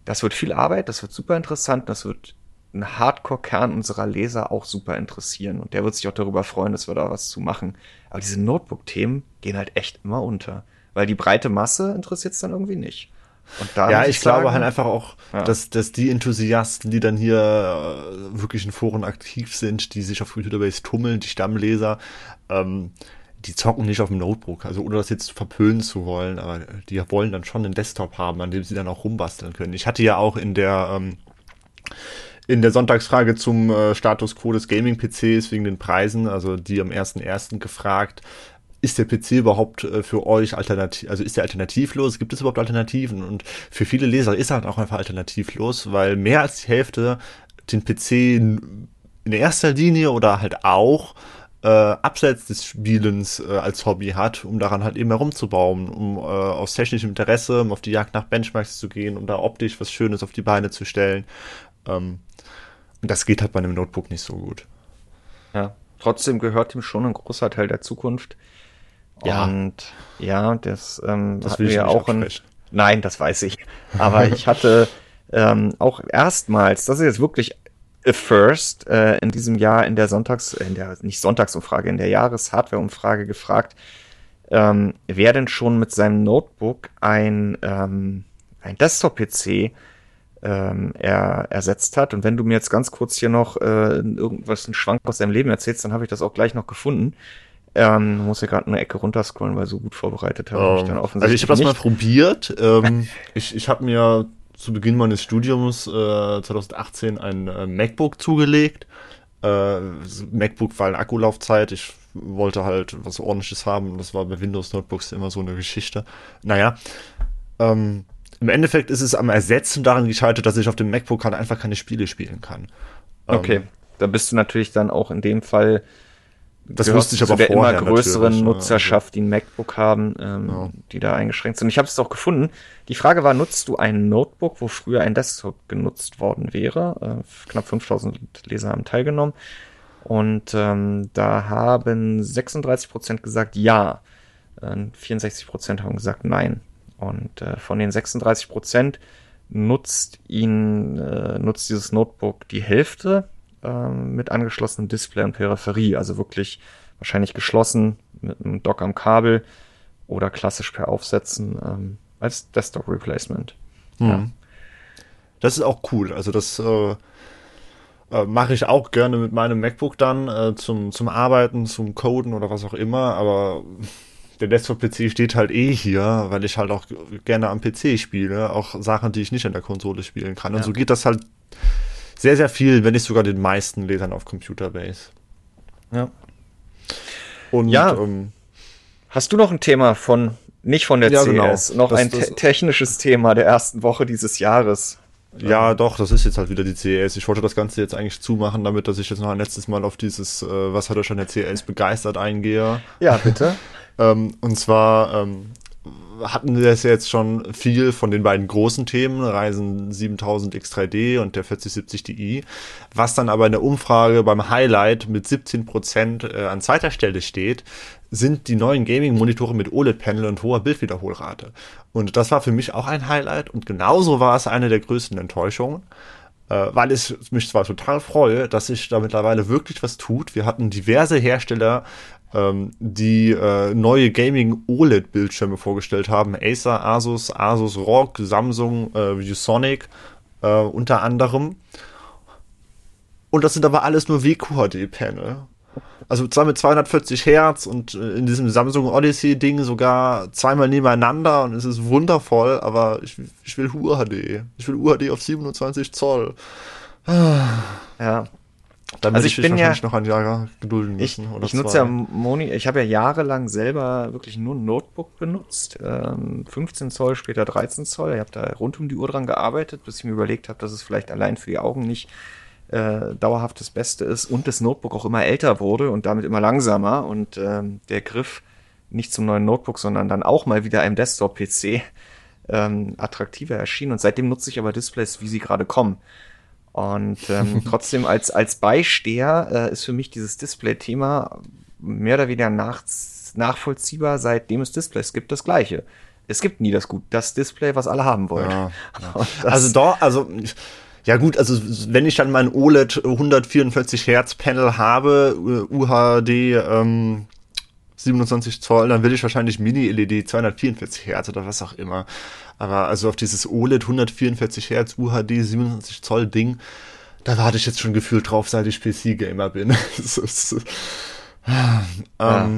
Das wird viel Arbeit, das wird super interessant, das wird einen Hardcore-Kern unserer Leser auch super interessieren. Und der wird sich auch darüber freuen, dass wir da was zu machen. Aber diese Notebook-Themen gehen halt echt immer unter. Weil die breite Masse interessiert es dann irgendwie nicht. Ja, ich glaube sagen, halt einfach auch, Ja. dass, dass die Enthusiasten, die dann hier äh, wirklich in Foren aktiv sind, die sich auf Computerbase tummeln, die Stammleser, ähm, die zocken nicht auf dem Notebook. Also ohne das jetzt verpönen zu wollen, aber die wollen dann schon einen Desktop haben, an dem sie dann auch rumbasteln können. Ich hatte ja auch in der ähm, in der Sonntagsfrage zum äh, Status quo des Gaming-PCs wegen den Preisen, also die am 1.1. gefragt, ist der PC überhaupt äh, für euch alternativ, also ist der alternativlos? Gibt es überhaupt Alternativen? Und für viele Leser ist er halt auch einfach alternativlos, weil mehr als die Hälfte den PC in erster Linie oder halt auch äh, abseits des Spielens äh, als Hobby hat, um daran halt eben herumzubauen, um äh, aus technischem Interesse, um auf die Jagd nach Benchmarks zu gehen, um da optisch was Schönes auf die Beine zu stellen. Ähm, und das geht halt bei einem Notebook nicht so gut. Ja, trotzdem gehört ihm schon ein großer Teil der Zukunft. Ja. Und ja, das, ähm, Das will ich nicht auch in, absprechen. Nein, das weiß ich. Aber ich hatte ähm, auch erstmals, das ist jetzt wirklich a first, äh, in diesem Jahr in der Sonntags, in der, nicht Sonntagsumfrage, in der Jahreshardware-Umfrage gefragt, ähm, wer denn schon mit seinem Notebook ein, ähm, ein Desktop-PC ähm, er, ersetzt hat. Und wenn du mir jetzt ganz kurz hier noch äh, irgendwas, einen Schwank aus deinem Leben erzählst, dann habe ich das auch gleich noch gefunden. Ähm, muss ja gerade eine Ecke runterscrollen, weil so gut vorbereitet habe ich mich dann Ähm, offensichtlich also ich habe das mal probiert. Ähm, ich ich habe mir zu Beginn meines Studiums äh, 2018 ein äh, MacBook zugelegt. Äh, MacBook war eine Akkulaufzeit. Ich wollte halt was ordentliches haben. Das war bei Windows Notebooks immer so eine Geschichte. Naja, ähm, im Endeffekt ist es am Ersetzen daran gescheitert, dass ich auf dem MacBook halt einfach keine Spiele spielen kann. Ähm, Okay, da bist du natürlich dann auch in dem Fall Das wusste ich aber der immer größeren? Nutzerschaft, die ein MacBook haben, ähm, Ja. die da eingeschränkt sind. Ich habe es auch gefunden. Die Frage war, nutzt du ein Notebook, wo früher ein Desktop genutzt worden wäre? Äh, knapp 5000 Leser haben teilgenommen. Und ähm, da haben 36% gesagt ja. Äh, 64% haben gesagt nein. Und äh, von den 36% nutzt ihn, äh, nutzt dieses Notebook die Hälfte ähm, mit angeschlossenem Display und Peripherie, also wirklich wahrscheinlich geschlossen mit einem Dock am Kabel oder klassisch per Aufsetzen ähm, als Desktop Replacement. Mhm. Das ist auch cool. Also das äh, äh, mache ich auch gerne mit meinem MacBook dann äh, zum, zum Arbeiten, zum Coden oder was auch immer. Aber der Desktop-PC steht halt eh hier, weil ich halt auch gerne am PC spiele. Auch Sachen, die ich nicht in der Konsole spielen kann. Und Ja. so geht das halt sehr, sehr viel, wenn nicht sogar den meisten Lesern auf Computerbase. Ja. Und Ja. ähm, Hast du noch ein Thema von, nicht von der Ja, CS, genau. noch Das- ein das- te technisches Thema der ersten Woche dieses Jahres? Ja, doch, das ist jetzt halt wieder die CES. Ich wollte das Ganze jetzt eigentlich zumachen, damit dass ich jetzt noch ein letztes Mal auf dieses, äh, was hat er schon der CES begeistert eingehe. Ja, bitte. Ähm, und zwar ähm, hatten wir das jetzt schon viel von den beiden großen Themen, Reisen 7000 X3D und der 4070 Di, was dann aber in der Umfrage beim Highlight mit 17 Prozent äh, an zweiter Stelle steht, sind die neuen Gaming-Monitore mit OLED-Panel und hoher Bildwiederholrate. Und das war für mich auch ein Highlight und genauso war es eine der größten Enttäuschungen, weil es mich zwar total freue, dass sich da mittlerweile wirklich was tut. Wir hatten diverse Hersteller, ähm, die äh, neue Gaming OLED-Bildschirme vorgestellt haben. Acer, Asus, Asus ROG, Samsung, äh, ViewSonic äh, unter anderem. Und das sind aber alles nur WQHD-Panel. Also zwar mit 240 Hertz und äh, in diesem Samsung Odyssey Ding sogar zweimal nebeneinander und es ist wundervoll, aber ich, ich will UHD. Ich will UHD auf 27 Zoll. Ja. Dann Also ich ich bin ja- wahrscheinlich noch ein Jahr gedulden Ich, müssen. oder ich nutze ja Moni, ich habe ja jahrelang selber wirklich nur ein Notebook benutzt. Ähm, 15 Zoll, später 13 Zoll. Ich habe da rund um die Uhr dran gearbeitet, bis ich mir überlegt habe, dass es vielleicht allein für die Augen nicht äh, dauerhaft das Beste ist und das Notebook auch immer älter wurde und damit immer langsamer und ähm, der Griff nicht zum neuen Notebook, sondern dann auch mal wieder einem Desktop-PC ähm, attraktiver erschien. Und seitdem nutze ich aber Displays, wie sie gerade kommen. Und ähm, trotzdem als, als Beisteher äh, ist für mich dieses Display-Thema mehr oder weniger nach, nachvollziehbar, seitdem es Displays gibt, das gleiche. Es gibt nie das gut, das Display, was alle haben wollen. Ja, das- Also doch, also ja gut, also wenn ich dann mein OLED 144 Hertz Panel habe, äh, UHD ähm, 27 Zoll, dann will ich wahrscheinlich Mini LED 244 Hertz oder was auch immer. Aber also auf dieses OLED 144 Hertz UHD 27 Zoll Ding, da warte ich jetzt schon gefühlt drauf, seit ich PC Gamer bin. Ist, ähm, ja,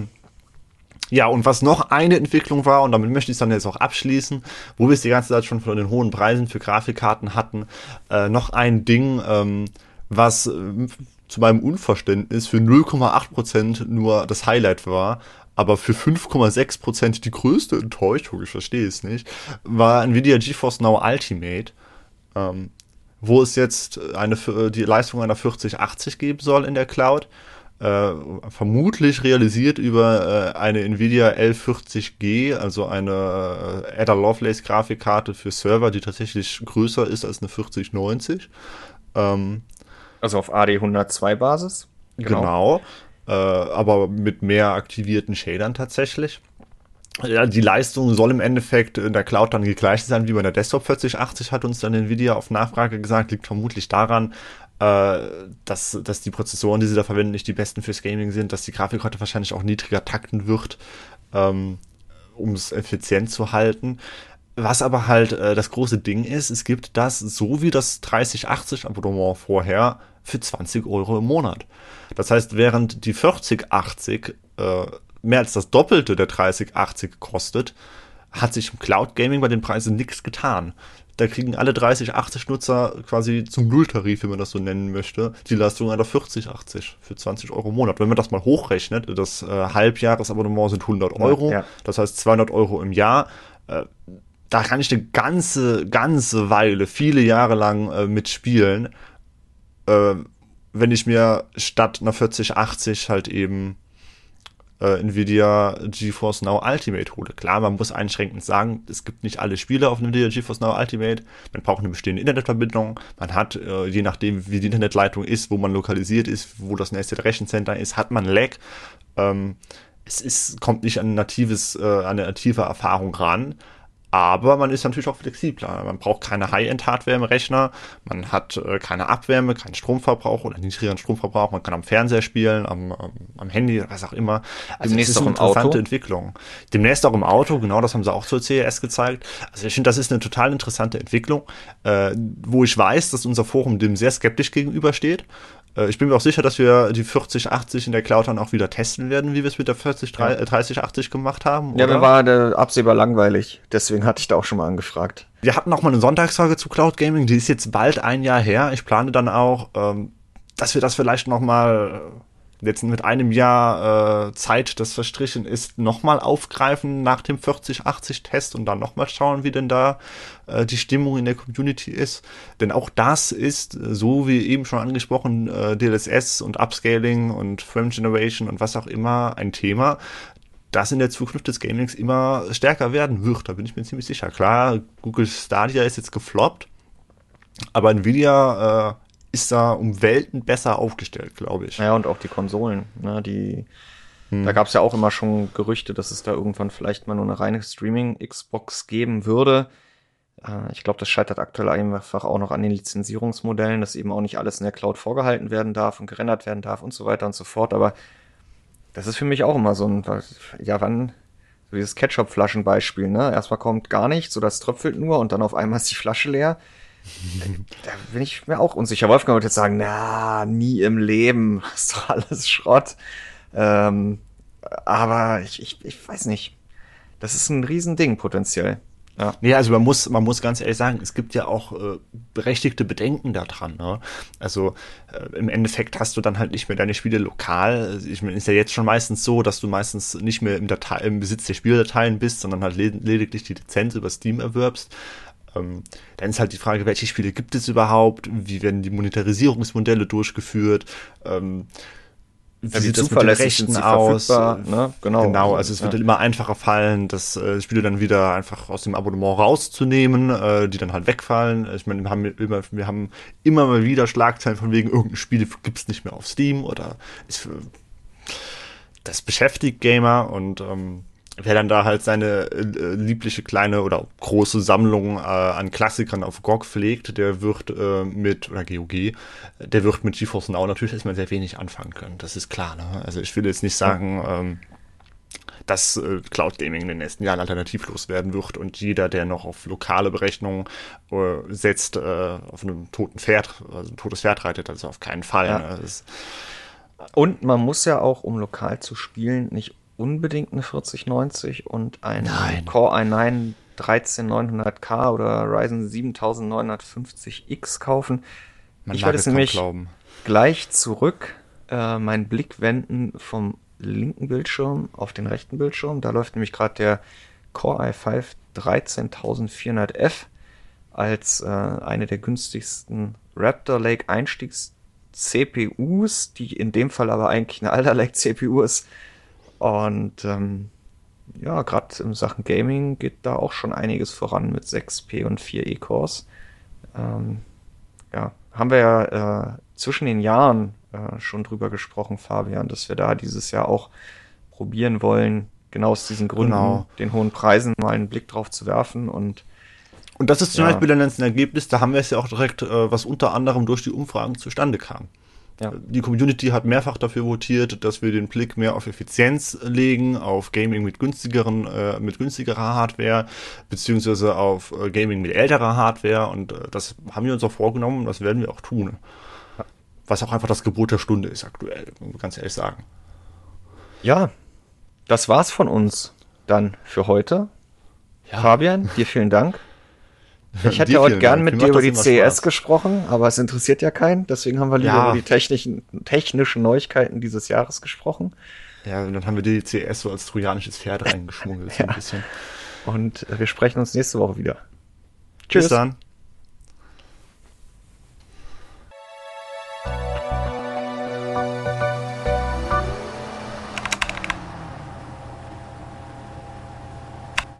und was noch eine Entwicklung war, und damit möchte ich es dann jetzt auch abschließen, wo wir es die ganze Zeit schon von den hohen Preisen für Grafikkarten hatten, äh, noch ein Ding, ähm, was äh, zu meinem Unverständnis für 0,8% nur das Highlight war, aber für 5,6% die größte Enttäuschung, ich verstehe es nicht, war Nvidia GeForce Now Ultimate, ähm, wo es jetzt eine, die Leistung einer 4080 geben soll in der Cloud äh, vermutlich realisiert über äh, eine Nvidia L40G, also eine äh, Ada Lovelace Grafikkarte für Server, die tatsächlich größer ist als eine 4090. Ähm, also auf AD 102 Basis. genau. Äh, aber mit mehr aktivierten Shadern tatsächlich. Ja, die Leistung soll im Endeffekt in der Cloud dann die gleiche sein wie bei der Desktop 4080, hat uns dann Nvidia auf Nachfrage gesagt, liegt vermutlich daran, dass, dass die Prozessoren, die sie da verwenden, nicht die besten fürs Gaming sind, dass die Grafikkarte wahrscheinlich auch niedriger takten wird, ähm, um es effizient zu halten. Was aber halt äh, das große Ding ist, es gibt das so wie das 3080 Abonnement vorher für 20 Euro im Monat. Das heißt, während die 4080 äh, mehr als das Doppelte der 3080 kostet, hat sich im Cloud Gaming bei den Preisen nichts getan. Da kriegen alle 3080 Nutzer quasi zum Nulltarif, wenn man das so nennen möchte, die Leistung einer 4080 für 20 Euro im Monat. Wenn man das mal hochrechnet, das äh, Halbjahresabonnement sind 100 Euro, Ja. das heißt 200 Euro im Jahr. Äh, da kann ich eine ganze, ganze Weile, viele Jahre lang äh, mitspielen, äh, wenn ich mir statt einer 4080 halt eben äh, Nvidia GeForce Now Ultimate hole. Klar, man muss einschränkend sagen, es gibt nicht alle Spiele auf Nvidia GeForce Now Ultimate. Man braucht eine bestehende Internetverbindung. Man hat, äh, je nachdem, wie die Internetleitung ist, wo man lokalisiert ist, wo das nächste Rechencenter ist, hat man Lag. Ähm, es ist, kommt nicht an natives, äh, an eine native Erfahrung ran. Aber man ist natürlich auch flexibler. Man braucht keine High-End-Hardware im Rechner. Man hat äh, keine Abwärme, keinen Stromverbrauch oder niedrigeren Stromverbrauch. Man kann am Fernseher spielen, am, am, am Handy, was auch immer. Also Demnächst das ist auch eine im Auto? interessante Entwicklung. Demnächst auch im Auto, genau, das haben sie auch zur CES gezeigt. Also ich finde, das ist eine total interessante Entwicklung, äh, wo ich weiß, dass unser Forum dem sehr skeptisch gegenübersteht. Äh, Ich bin mir auch sicher, dass wir die 4080 in der Cloud dann auch wieder testen werden, wie wir es mit der 40, Ja. äh, 3080 gemacht haben. Ja, oder? mir war der absehbar langweilig. Deswegen hatte ich da auch schon mal angefragt. Wir hatten auch mal eine Sonntagsfolge zu Cloud Gaming, die ist jetzt bald ein Jahr her. Ich plane dann auch, ähm, dass wir das vielleicht noch mal äh, jetzt mit einem Jahr äh, Zeit, das verstrichen ist, noch mal aufgreifen nach dem 4080-Test und dann noch mal schauen, wie denn da äh, die Stimmung in der Community ist. Denn auch das ist, äh, so wie eben schon angesprochen, äh, DLSS und Upscaling und Frame Generation und was auch immer ein Thema, das in der Zukunft des Gamings immer stärker werden wird. Da bin ich mir ziemlich sicher. Klar, Google Stadia ist jetzt gefloppt, aber Nvidia äh, ist da um Welten besser aufgestellt, glaube ich. Ja, und auch die Konsolen, ne, die hm. Da gab es ja auch immer schon Gerüchte, dass es da irgendwann vielleicht mal nur eine reine Streaming-Xbox geben würde. Äh, ich glaube, das scheitert aktuell einfach auch noch an den Lizenzierungsmodellen, dass eben auch nicht alles in der Cloud vorgehalten werden darf und gerendert werden darf und so weiter und so fort. Aber das ist für mich auch immer so ein, ja, wann, so dieses Ketchup-Flaschen-Beispiel, ne? Erstmal kommt gar nichts, so das tröpfelt nur und dann auf einmal ist die Flasche leer. da bin ich mir auch unsicher. Wolfgang würde jetzt sagen, na, nie im Leben, das ist doch alles Schrott. Ähm, aber ich, ich, ich weiß nicht. Das ist ein Riesending potenziell. Ja. Nee, also man muss, man muss ganz ehrlich sagen, es gibt ja auch äh, berechtigte Bedenken daran. Ne? Also äh, im Endeffekt hast du dann halt nicht mehr deine Spiele lokal. Ich meine, ist ja jetzt schon meistens so, dass du meistens nicht mehr im, Datei im Besitz der Spieldateien bist, sondern halt led lediglich die Lizenz über Steam erwirbst. Ähm, dann ist halt die Frage, welche Spiele gibt es überhaupt? Wie werden die Monetarisierungsmodelle durchgeführt? Ähm, wie ja, sieht das mit den Rechten aus? Ne? Genau. genau, also es wird ja. immer einfacher fallen, das äh, Spiele dann wieder einfach aus dem Abonnement rauszunehmen, äh, die dann halt wegfallen. Ich meine, wir haben immer, wir haben immer mal wieder Schlagzeilen von wegen irgendein Spiel gibt's nicht mehr auf Steam oder ist, das beschäftigt Gamer und ähm, wer dann da halt seine äh, liebliche kleine oder große Sammlung äh, an Klassikern auf GOG pflegt, der wird äh, mit, oder GOG, der wird mit GeForce Now natürlich erstmal sehr wenig anfangen können. Das ist klar. Ne? Also ich will jetzt nicht sagen, ähm, dass äh, Cloud Gaming in den nächsten Jahren alternativlos werden wird und jeder, der noch auf lokale Berechnungen äh, setzt, äh, auf einem toten Pferd, also ein totes Pferd reitet, also auf keinen Fall. Ja. Ne? und man muss ja auch, um lokal zu spielen, nicht unbedingt eine 4090 und ein Nein. Core i9 13900K oder Ryzen 7950X kaufen. Man ich werde es nämlich glauben. gleich zurück äh, meinen Blick wenden vom linken Bildschirm auf den rechten Bildschirm. Da läuft nämlich gerade der Core i5 13400F als äh, eine der günstigsten Raptor Lake Einstiegs CPUs, die in dem Fall aber eigentlich eine Alder Lake CPU ist, und ähm, ja, gerade in Sachen Gaming geht da auch schon einiges voran mit 6P und 4 E-Cores. Ähm, ja, haben wir ja äh, zwischen den Jahren äh, schon drüber gesprochen, Fabian, dass wir da dieses Jahr auch probieren wollen, genau aus diesen Gründen, genau. den hohen Preisen mal einen Blick drauf zu werfen und und das ist zum ja. Beispiel dann ein Ergebnis, da haben wir es ja auch direkt, äh, was unter anderem durch die Umfragen zustande kam. Ja. Die Community hat mehrfach dafür votiert, dass wir den Blick mehr auf Effizienz legen, auf Gaming mit günstigeren, äh, mit günstigerer Hardware, beziehungsweise auf äh, Gaming mit älterer Hardware und äh, das haben wir uns auch vorgenommen und das werden wir auch tun. Was auch einfach das Gebot der Stunde ist aktuell, ganz ehrlich sagen. Ja, das war's von uns dann für heute. Ja. Fabian, dir vielen Dank. Ich hätte ja heute gern mit dir über die CES gesprochen, aber es interessiert ja keinen. Deswegen haben wir lieber ja. über die technischen, technischen Neuigkeiten dieses Jahres gesprochen. Ja, und dann haben wir die CES so als trojanisches Pferd reingeschmuggelt. ja. ein bisschen. Und wir sprechen uns nächste Woche wieder. Tschüss. Bis dann.